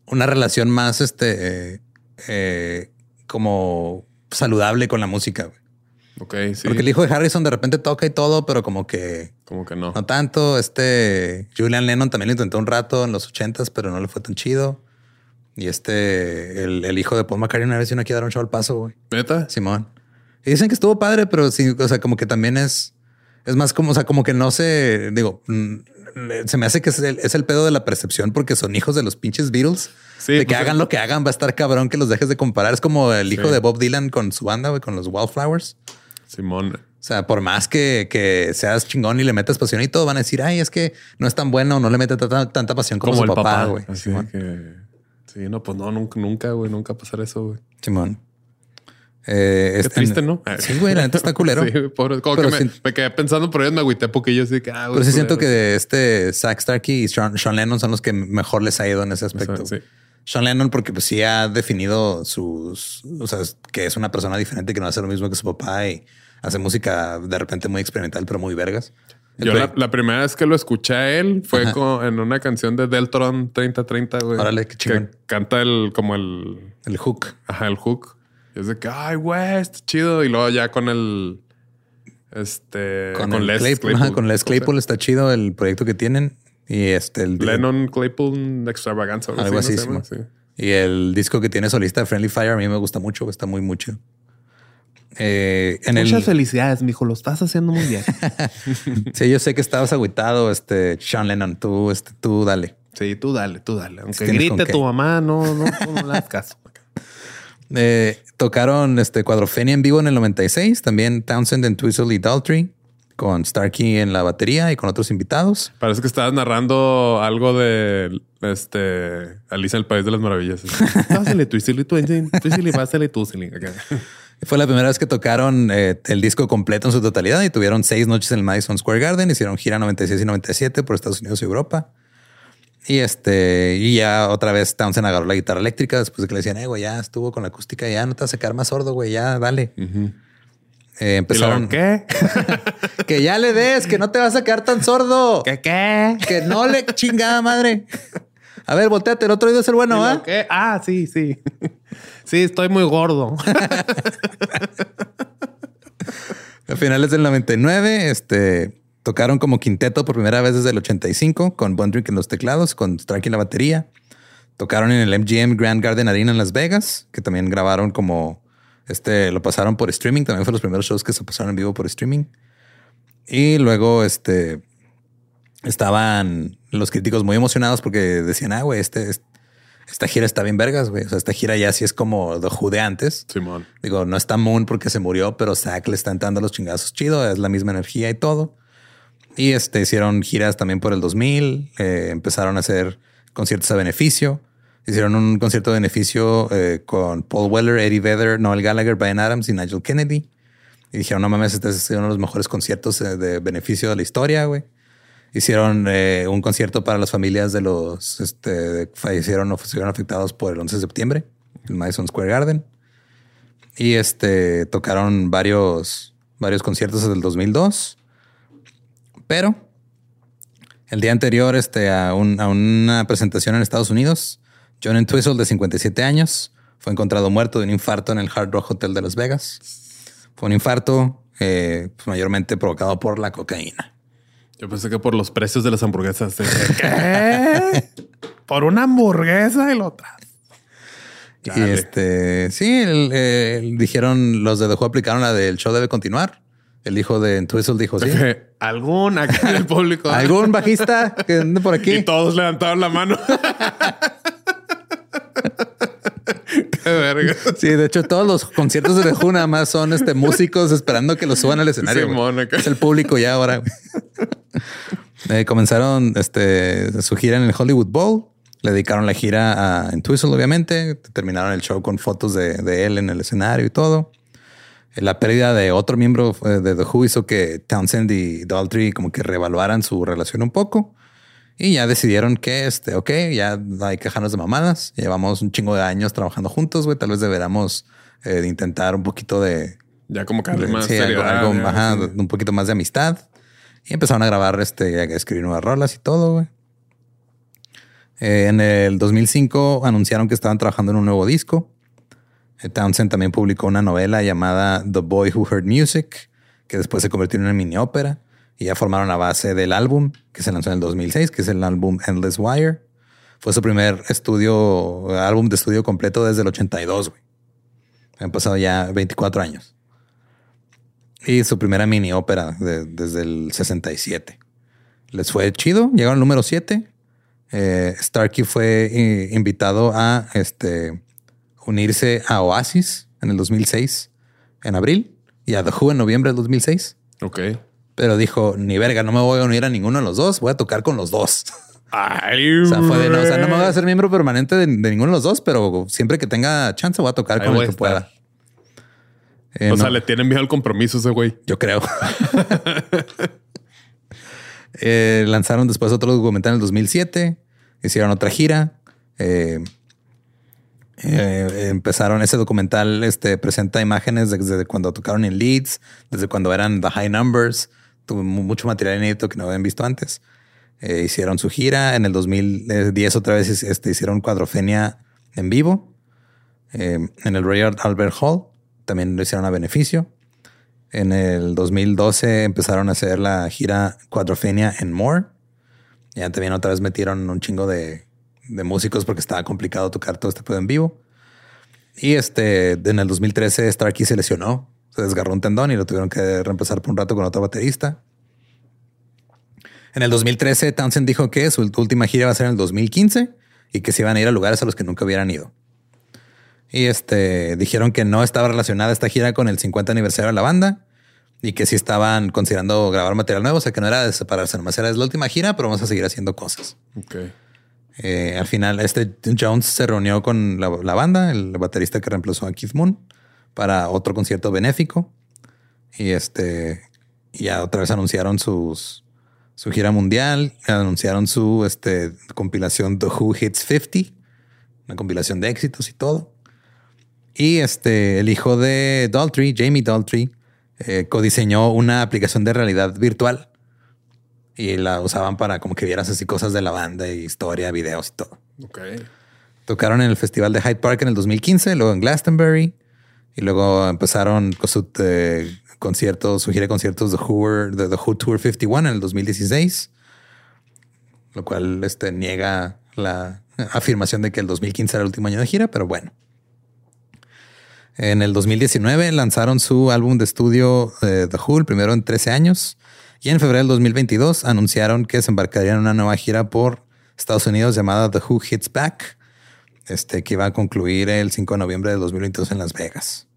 una relación más, este, eh, como saludable con la música. Ok, sí. Porque el hijo de Harrison de repente toca y todo, pero como que... Como que no. No tanto. Este Julian Lennon también lo intentó un rato en los ochentas, pero no le fue tan chido. Y este, el, hijo de Paul McCartney una vez vino aquí a dar un show al paso, güey. ¿Neta? Simón. Y dicen que estuvo padre, pero sí, o sea, como que también es... Es más como, o sea, como que no se... Digo, mm, se me hace que es el, es el pedo de la percepción porque son hijos de los pinches Beatles de que pues, hagan lo que hagan, va a estar cabrón que los dejes de comparar. Es como el hijo de Bob Dylan con su banda, güey, con los Wildflowers. Simón. O sea, por más que, que, seas chingón y le metas pasión y todo, van a decir, ay, es que no es tan bueno, no le mete tanta, pasión como, su papá, güey. Así que Sí, no, pues no, nunca, nunca, güey, nunca pasar eso, güey. Simón. Eh, Qué este- triste, ¿no? Sí, güey, la neta está culero. Sí, pobre. Como Pero que me, quedé pensando por ellos, me agüité porque yo sí que, ah, güey, Pero sí siento que este Zack Starkey y Sean, Sean Lennon son los que mejor les ha ido en ese aspecto. sí. Sean Lennon porque pues sí ha definido sus, o sea, que es una persona diferente que no hace lo mismo que su papá y hace música de repente muy experimental, pero muy vergas. El Yo la, la primera vez que lo escuché a él fue con- en una canción de Deltron 3030, güey. Órale, qué chingón. Que canta el, como el, el hook. ajá, el hook. Y es de que, ay, güey, está chido. Y luego ya con el, este, Con, el Claypool, ajá, con Les Claypool está chido el proyecto que tienen y este el Lennon Claypool Extravaganza. algo ¿no así. Sí. Y el disco que tiene solista Friendly Fire a mí me gusta mucho, está muy muy chido. Eh, en Muchas el, felicidades, mijo. Lo estás haciendo muy bien. sí, yo sé que estabas agüitado, este Sean Lennon, tú, este, tú dale. sí, tú dale, tú dale. Aunque grite tu mamá, no, no, tú no le das caso. Eh, tocaron este Cuadrofenia en vivo en el 96, también Townsend en Twistle y Daltrey, con Starkey en la batería y con otros invitados. Parece que estabas narrando algo de este Alicia el País de las Maravillas. Pásale, pásale. Fue la primera vez que tocaron eh, el disco completo en su totalidad y tuvieron seis noches en el Madison Square Garden. Hicieron gira 96 y 97 por Estados Unidos y Europa. Y este, y ya otra vez Townsend agarró la guitarra eléctrica después de que le decían, eh, güey, ya estuvo con la acústica, ya no te vas a quedar más sordo, güey, ya dale. Eh, ¿Y luego empezaron qué? que ya le des, que no te vas a quedar tan sordo. ¿Qué qué? Que no le chingada madre. A ver, volteate, el otro oído es el bueno, ¿Y ¿va? qué? Ah, sí, sí. Sí, estoy muy gordo. A finales del 99, este, tocaron como quinteto por primera vez desde el 85 con Bondrick en los teclados, con Starkey en la batería. Tocaron en el MGM Grand Garden Arena en Las Vegas, que también grabaron como, este, lo pasaron por streaming. También fueron los primeros shows que se pasaron en vivo por streaming. Y luego, este, estaban los críticos muy emocionados porque decían, ah, güey, este, es- esta gira está bien vergas, güey. O sea, esta gira ya sí es como The Who de antes. Simón. Digo, no está Moon porque se murió, pero Zack le está entrando los chingazos chido, es la misma energía y todo. Y este hicieron giras también por el 2000, eh, empezaron a hacer conciertos a beneficio. Hicieron un concierto de beneficio eh, con Paul Weller, Eddie Vedder, Noel Gallagher, Brian Adams y Nigel Kennedy. Y dijeron, no mames, este es uno de los mejores conciertos eh, de beneficio de la historia, güey. Hicieron un concierto para las familias de los este, fallecieron o fueron afectados por el 11 de septiembre, en Madison Square Garden. Y este tocaron varios, varios conciertos desde el 2002. Pero el día anterior este, a, un- a una presentación en Estados Unidos, John Entwistle, de 57 años, fue encontrado muerto de un infarto en el Hard Rock Hotel de Las Vegas. Fue un infarto eh, pues, mayormente provocado por la cocaína. Yo pensé que por los precios de las hamburguesas. de- ¿Qué? Por una hamburguesa y lo otra. Y este, sí, el- el- dijeron los de The Who aplicaron la del show debe continuar. El hijo de Entwistle dijo sí. Algún acá en el público. ¿Algún bajista que ande por aquí? Y todos levantaron la mano. Qué verga. Sí, de hecho, todos los conciertos de Who nada más son este, músicos esperando que los suban al escenario. güey. Simón, acá. Es el público ya ahora. Eh, comenzaron este, su gira en el Hollywood Bowl. Le dedicaron la gira a Entwistle, obviamente. Terminaron el show con fotos de, de él en el escenario y todo. La pérdida de otro miembro de The Who hizo que Townsend y Daltrey como que reevaluaran su relación un poco. Y ya decidieron que, este, ok, ya hay que dejarnos de mamadas. Llevamos un chingo de años trabajando juntos, güey. Tal vez deberíamos eh, intentar un poquito de... Ya como que de- más sí, algo- seriedad, ajá, un poquito más de amistad. Y empezaron a grabar, este, a escribir nuevas rolas y todo, güey. Eh, en el 2005 anunciaron que estaban trabajando en un nuevo disco. Eh, Townsend también publicó una novela llamada The Boy Who Heard Music, que después se convirtió en una mini ópera. Y ya formaron la base del álbum que se lanzó en el 2006, que es el álbum Endless Wire. Fue su primer estudio, álbum de estudio completo desde el 82, güey. Han pasado ya 24 años. Y su primera mini ópera de- desde el 67. Les fue chido, llegaron al número 7. Eh, Starkey fue eh, invitado a este, unirse a Oasis en el 2006, en abril, y a The Who en noviembre del 2006. Ok. Pero dijo, ni verga, no me voy a unir a ninguno de los dos, voy a tocar con los dos. Ay, o sea, fue de no, o sea, no me voy a hacer miembro permanente de, ninguno de los dos, pero siempre que tenga chance voy a tocar con el que pueda. Eh, o sea, le tienen miedo al compromiso ese güey. Yo creo. Eh, lanzaron después otro documental en el 2007. Hicieron otra gira. Eh, empezaron ese documental, este presenta imágenes desde cuando tocaron en Leeds, desde cuando eran The High Numbers. Tuvo mucho material inédito que no habían visto antes. hicieron su gira en el 2010 otra vez este, hicieron Cuadrofenia en vivo en el Royal Albert Hall también lo hicieron a beneficio. En el 2012 empezaron a hacer la gira Cuadrofenia en More. Ya también otra vez metieron un chingo de, músicos porque estaba complicado tocar todo este pedo en vivo. Y este, en el 2013 Starkey se lesionó, se desgarró un tendón y lo tuvieron que reemplazar por un rato con otro baterista. En el 2013 Townsend dijo que su última gira va a ser en el 2015 y que se iban a ir a lugares a los que nunca hubieran ido. Y este dijeron que no estaba relacionada esta gira con el 50 aniversario de la banda y que sí estaban considerando grabar material nuevo. O sea que no era de separarse, nomás era la última gira, pero vamos a seguir haciendo cosas. Eh, al final, este Jones se reunió con la, banda, el baterista que reemplazó a Keith Moon, para otro concierto benéfico. Y este, ya otra vez anunciaron su gira mundial, anunciaron su este, compilación The Who Hits 50, una compilación de éxitos y todo. Y este, el hijo de Daltrey, Jamie Daltrey, eh, codiseñó una aplicación de realidad virtual y la usaban para como que vieras así cosas de la banda, historia, videos y todo. Tocaron en el Festival de Hyde Park en el 2015, luego en Glastonbury y luego empezaron con su eh, concierto, su gira de conciertos de, Who, de The Who Tour 51 en el 2016, lo cual este, niega la afirmación de que el 2015 era el último año de gira, pero bueno. En el 2019 lanzaron su álbum de estudio eh, The Who, primero en 13 años. Y en febrero del 2022 anunciaron que se embarcarían en una nueva gira por Estados Unidos llamada The Who Hits Back, este, que iba a concluir el 5 de noviembre de 2022 en Las Vegas.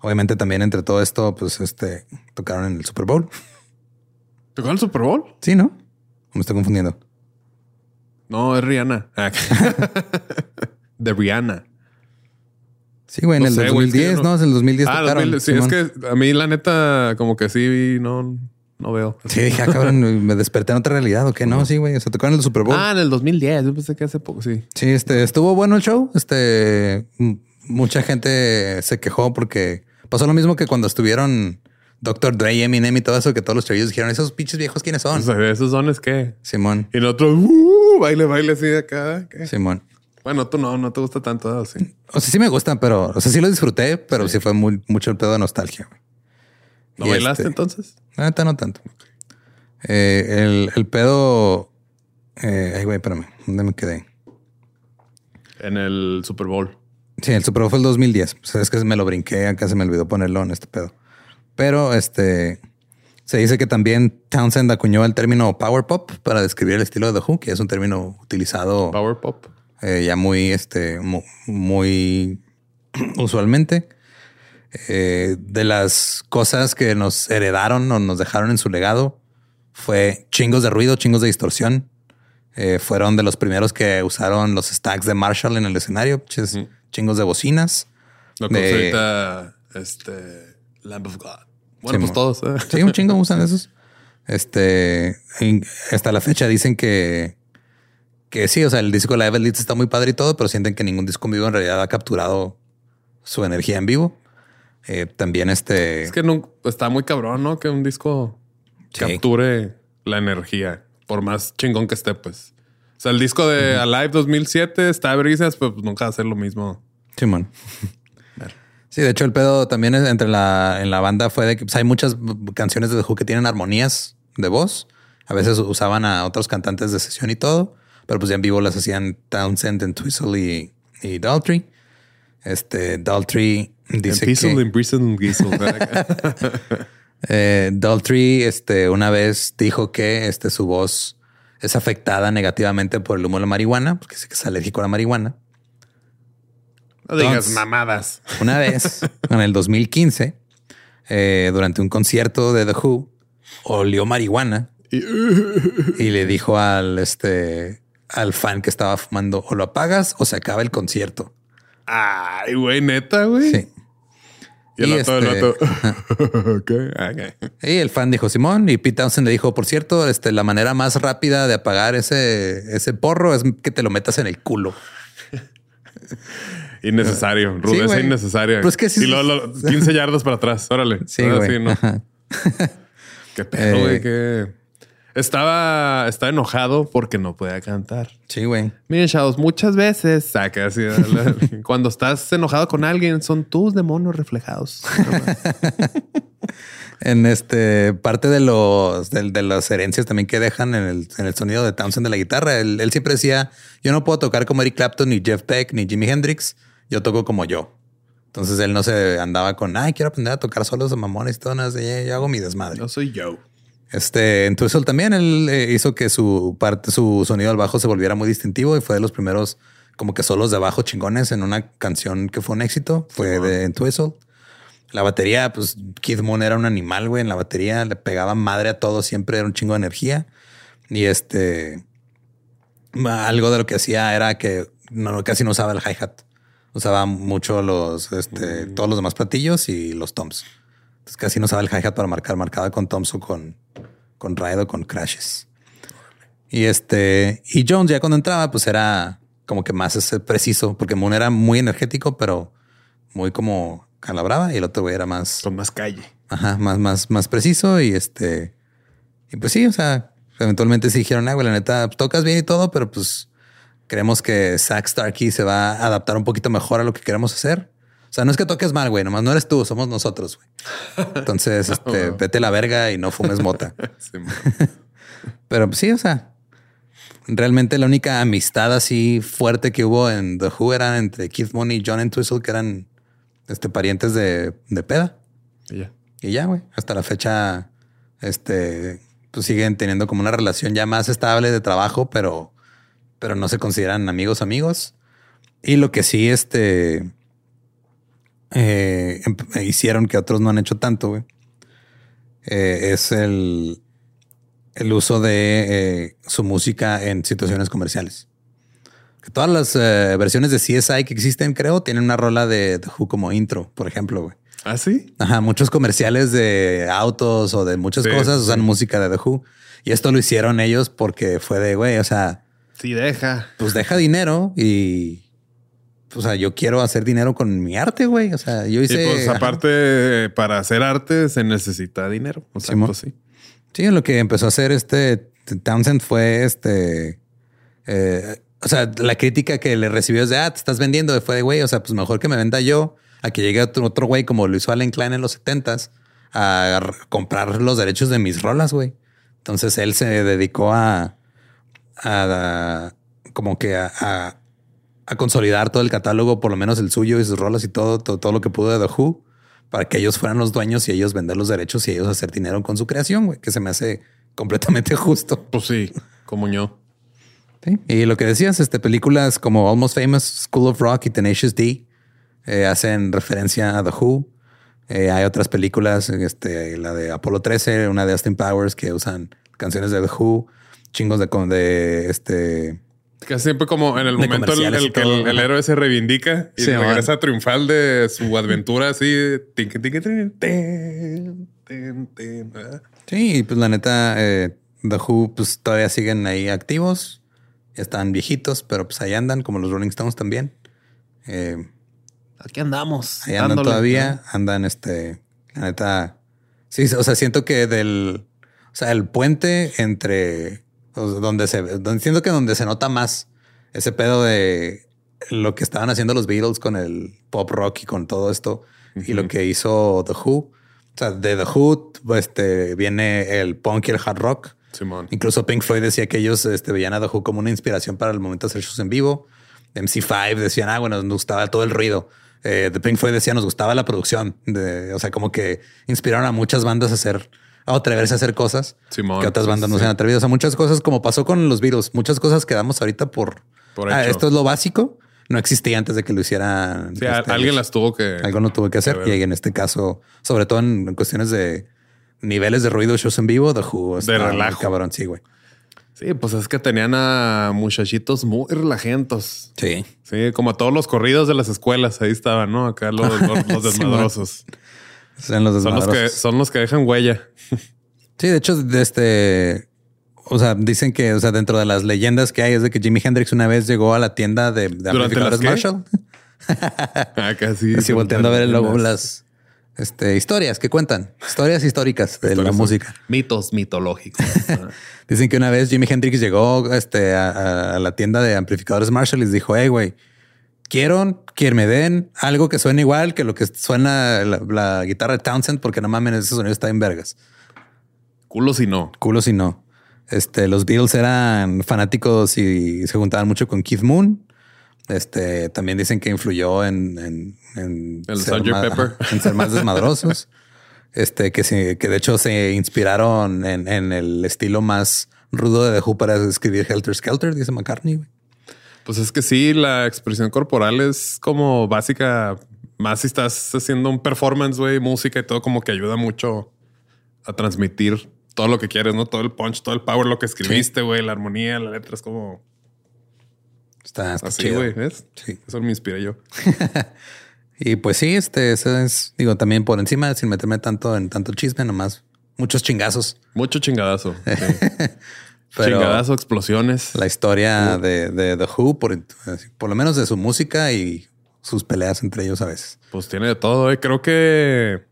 Obviamente también entre todo esto, pues este, tocaron en el Super Bowl. ¿Tocaron el Super Bowl? Sí, ¿no? Me estoy confundiendo. No, es Rihanna. Ah. de Rihanna. Sí, güey, en el 2010, ¿no? En el 2010 ah, tocaron. sí, es que a mí la neta como que sí no, no veo. Sí, dije, ah, cabrón, me desperté en otra realidad o qué. No, sí, güey. O sea, tocaron en el Super Bowl. Ah, en el 2010. Yo pensé que hace poco, sí. Sí, este estuvo bueno el show. Este, mucha gente se quejó porque pasó lo mismo que cuando estuvieron Dr. Dre, Eminem y todo eso, que todos los chavillos dijeron, esos pinches viejos, ¿quiénes son? ¿Esos son es qué? Simón. Y nosotros, uh, baile, baile así de acá. Simón. Bueno, tú no, no te gusta tanto, sí. O sea, sí me gustan, pero, o sea, sí lo disfruté, pero sí, fue muy, mucho el pedo de nostalgia. ¿No bailaste este, entonces? No, no tanto. Eh, el, pedo. Eh, ay, güey, espérame, ¿dónde me quedé? En el Super Bowl. Sí, el Super Bowl fue el 2010. O sea, es que me lo brinqué, acá se me olvidó ponerlo en este pedo. Pero este. Se dice que también Townsend acuñó el término power pop para describir el estilo de The Who, que es un término utilizado. Power pop. Eh, ya muy, este, muy, usualmente. Eh, de las cosas que nos heredaron o nos dejaron en su legado fue chingos de ruido, chingos de distorsión. Eh, fueron de los primeros que usaron los stacks de Marshall en el escenario, chingos de bocinas. Lo que ahorita, este, Lamb of God. Bueno, pues todos. Sí, un chingo usan esos. Este, hasta la fecha dicen que que sí, o sea, el disco de Live Elite está muy padre y todo, pero sienten que ningún disco en vivo en realidad ha capturado su energía en vivo. Eh, también este... Es que no, está muy cabrón, ¿no? Que un disco capture la energía, por más chingón que esté, pues. O sea, el disco de Alive 2007 está brisas, pues nunca va a ser lo mismo. Simón. Sí, de hecho el pedo también entre la, en la banda fue de que pues, hay muchas canciones de The Who que tienen armonías de voz. A veces usaban a otros cantantes de sesión y todo. Pero pues ya en vivo las hacían Townsend, and Twistle y, y Daltrey. Este, Daltrey dice que... eh, Daltrey este, una vez dijo que este, su voz es afectada negativamente por el humo de la marihuana, porque dice que es alérgico a la marihuana. No digas mamadas. Una vez, en el 2015, eh, durante un concierto de The Who, olió marihuana y, le dijo al este al fan que estaba fumando o lo apagas o se acaba el concierto. Ay, güey, neta, güey. Sí. Y el, otro, el otro. Y el fan dijo Simón y Pete Townsend le dijo, por cierto, este, la manera más rápida de apagar ese, ese porro es que te lo metas en el culo. Innecesario, rudeza innecesaria. Pues que sí, y luego, 15 yardas para atrás. Órale. Sí, güey. ¿no? Qué pedo, güey. Eh, estaba, estaba enojado porque no podía cantar. Sí, güey. Miren, chavos, muchas veces saca así. cuando estás enojado con alguien, son tus demonios reflejados. en este parte de los de, las herencias también que dejan en el, en el sonido de Townsend de la guitarra. Él, él, siempre decía: Yo no puedo tocar como Eric Clapton, ni Jeff Beck, ni Jimi Hendrix. Yo toco como yo. Entonces él no se andaba con ay, quiero aprender a tocar solos de mamones y todo. Nada, yo hago mi desmadre. Yo soy yo. Este, en Twizzle también él eh, hizo que su parte, su sonido al bajo se volviera muy distintivo y fue de los primeros como que solos de bajo chingones en una canción que fue un éxito. Fue de en Twizzle. La batería, pues Kid Moon era un animal, güey. En la batería le pegaba madre a todo, siempre era un chingo de energía. Y este, algo de lo que hacía era que no, casi no usaba el hi-hat. Usaba mucho los, este, mm. todos los demás platillos y los toms. Entonces casi no usaba el hi-hat para marcar, marcaba con toms o con con o con Crashes. Y este, y Jones ya cuando entraba, pues era como que más ese preciso, porque Moon era muy energético, pero muy como calabraba y el otro güey era más. Con más calle. Ajá, más, más, más preciso. Y este, y pues sí, o sea, eventualmente sí dijeron, ah, güey, la neta, pues, tocas bien y todo, pero pues creemos que Zack Starkey se va a adaptar un poquito mejor a lo que queremos hacer. O sea, no es que toques mal, güey, nomás no eres tú, somos nosotros, güey. Entonces, este, vete la verga y no fumes mota. Pero pues, sí, o sea, realmente la única amistad así fuerte que hubo en The Who era entre Keith Moon y John Entwistle, que eran este, parientes de, de peda. Y ya. Y ya, güey. Hasta la fecha, este, pues siguen teniendo como una relación ya más estable de trabajo, pero, pero no se consideran amigos, amigos. Y lo que sí, este, eh, em, hicieron que otros no han hecho tanto, güey, eh, es el, el uso de eh, su música en situaciones comerciales. Que todas las versiones de CSI que existen, creo, tienen una rola de The Who como intro, por ejemplo, güey. ¿Ah, sí? Ajá, muchos comerciales de autos o de muchas cosas usan música de The Who. Y esto lo hicieron ellos porque fue de, güey, o sea... Sí, deja. Pues deja dinero y o sea, yo quiero hacer dinero con mi arte, güey. O sea, yo hice. Y pues aparte, para hacer arte se necesita dinero. O sea, pues sí. Sí, lo que empezó a hacer este Townsend fue este. Eh, o sea, la crítica que le recibió es de ah, te estás vendiendo. Fue de güey, o sea, pues mejor que me venda yo a que llegue otro, güey como lo hizo Allen Klein en los 70 a comprar los derechos de mis rolas, güey. Entonces él se dedicó a, a, como que a a consolidar todo el catálogo, por lo menos el suyo y sus rolas y todo, todo, lo que pudo de The Who, para que ellos fueran los dueños y ellos vender los derechos y ellos hacer dinero con su creación, güey, que se me hace completamente justo. Pues sí, como yo. Y lo que decías, este, películas como Almost Famous, School of Rock y Tenacious D eh, hacen referencia a The Who. Eh, hay otras películas, este, la de Apolo 13, una de Austin Powers, que usan canciones de The Who, chingos de, de este, Casi siempre como en el momento en el, que el, héroe se reivindica y regresa triunfal de su aventura así. Sí, pues la neta, eh, The Who pues todavía siguen ahí activos. Están viejitos, pero pues ahí andan, como los Rolling Stones también. Eh, Aquí andamos. Ahí andan todavía, andan este, la neta. Sí, o sea, siento que del, o sea, el puente entre donde se, donde, siento que donde se nota más ese pedo de lo que estaban haciendo los Beatles con el pop rock y con todo esto y lo que hizo The Who. O sea, de The Who este, viene el punk y el hard rock. Incluso Pink Floyd decía que ellos este, veían a The Who como una inspiración para el momento de hacer shows en vivo. MC5 decían, ah, bueno, nos gustaba todo el ruido. Eh, The Pink Floyd decía, nos gustaba la producción. De, o sea, como que inspiraron a muchas bandas a hacer a atreverse a hacer cosas que otras bandas no se han atrevido. O sea, muchas cosas como pasó con los virus, muchas cosas quedamos ahorita por, ah, esto es lo básico. No existía antes de que lo hicieran. Sí, este, alguien las tuvo que. Algo no tuvo que hacer. y en este caso, sobre todo en, cuestiones de, niveles de ruido shows en vivo, The Who. De relajo. Cabrón, sí, güey. Sí, pues es que tenían a muchachitos muy relajentos. Sí. Sí, como a todos los corridos de las escuelas. Ahí estaban, ¿no? Acá los, los, desmadrosos. Son, los son los que son los que dejan huella. Sí, de hecho, de este, o sea, dicen que, o sea, dentro de las leyendas que hay es de que Jimi Hendrix una vez llegó a la tienda de, de amplificadores Marshall. ah, casi. Así volteando a ver el logo, las este, historias que cuentan, historias históricas de la música. Mitos mitológicos. Dicen que una vez Jimi Hendrix llegó este, a, la tienda de amplificadores Marshall y les dijo, hey, güey, quiero que me den algo que suene igual que lo que suena la, guitarra de Townsend, porque no mames, ese sonido está en vergas. Culo si no. Culo si no. Este, los Beatles eran fanáticos y se juntaban mucho con Keith Moon. Este, también dicen que influyó en, en, en, ser, más, desmadrosos. este, que, sí, que de hecho se inspiraron en, en, el estilo más rudo de The Who para escribir Helter Skelter, dice McCartney. Pues es que sí, la expresión corporal es como básica, más si estás haciendo un performance, güey, música y todo, como que ayuda mucho a transmitir todo lo que quieres, ¿no? Todo el punch, todo el power, lo que escribiste, güey, la armonía, la letra, es como... Está, así, güey, ¿ves? Sí. Eso me inspira yo. y pues sí, este, eso es, digo, también por encima, sin meterme tanto en tanto chisme, nomás muchos chingazos. Mucho chingadazo. chingadazo, explosiones. La historia de, de The Who, por, por lo menos de su música y sus peleas entre ellos a veces. Pues tiene de todo. ¿eh? Creo que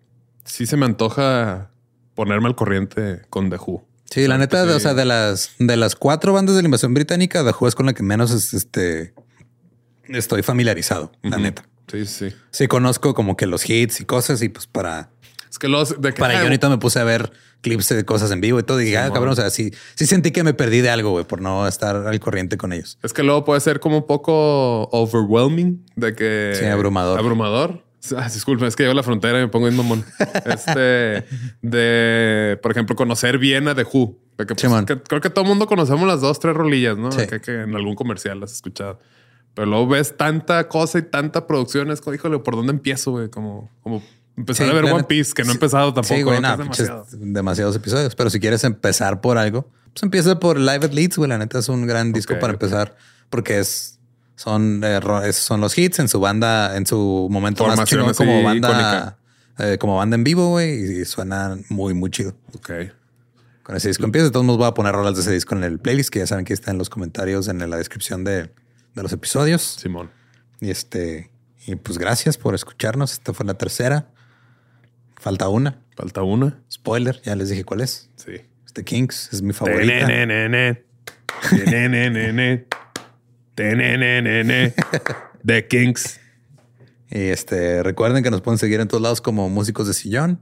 sí se me antoja ponerme al corriente con The Who. Sí, la neta, o sea, de las de las cuatro bandas de la invasión británica, The Who es con la que menos este estoy familiarizado, la neta. Sí, sí. Sí, conozco como que los hits y cosas, y pues para. Es que los de que, para yo ahorita me puse a ver clips de cosas en vivo y todo. Y dije, ah, cabrón, o sea, sí, sí sentí que me perdí de algo, güey, por no estar al corriente con ellos. Es que luego puede ser como un poco overwhelming de que. Sí, abrumador. Abrumador. Ah, disculpe, es que llego a la frontera y me pongo en mamón. Este, de, por ejemplo, conocer Viena de Who. Pues, creo que todo el mundo conocemos las dos, tres rolillas, ¿no? Que, en algún comercial las has escuchado. Pero luego ves tanta cosa y tanta producción, es como, híjole, ¿por dónde empiezo, güey? Como, como empezar a ver One Piece, que no he empezado tampoco. Sí, güey, demasiados episodios. Pero si quieres empezar por algo, pues empieza por Live at Leeds, güey. La neta es un gran disco para empezar porque es son, eh, son los hits en su banda, en su momento más chingón como banda, eh, como banda en vivo, güey, y suenan muy, muy chido. Ok. Con ese disco empieza. De todos modos voy a poner rolas de ese disco en el playlist, que ya saben que está en los comentarios, en la descripción de, de los episodios. Simón. Y este, y pues gracias por escucharnos. Esta fue la tercera. Falta una. Falta una. Spoiler, ya les dije cuál es. Sí. Este Kings es mi favorita. The Kings. Y este, recuerden que nos pueden seguir en todos lados como músicos de sillón.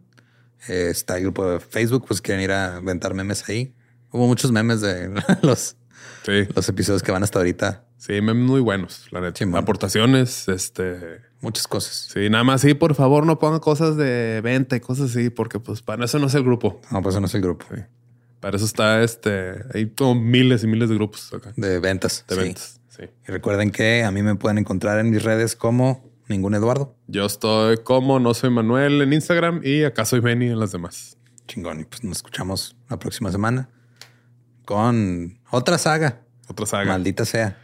está el grupo de Facebook, pues quieren ir a inventar memes ahí. Hubo muchos memes de los, los episodios que van hasta ahorita. Sí, memes muy buenos, la neta. Aportaciones, este. Muchas cosas. Sí, nada más sí, por favor, no pongan cosas de venta y cosas así, porque pues para eso no es el grupo. No, pues eso no es el grupo. Para eso está este. Hay como miles y miles de grupos acá. De ventas. De ventas. Y recuerden que a mí me pueden encontrar en mis redes como ningún Eduardo. Yo estoy como no soy Manuel en Instagram y acá soy Benny en las demás. Chingón. Y pues nos escuchamos la próxima semana con otra saga. Otra saga. Maldita sea.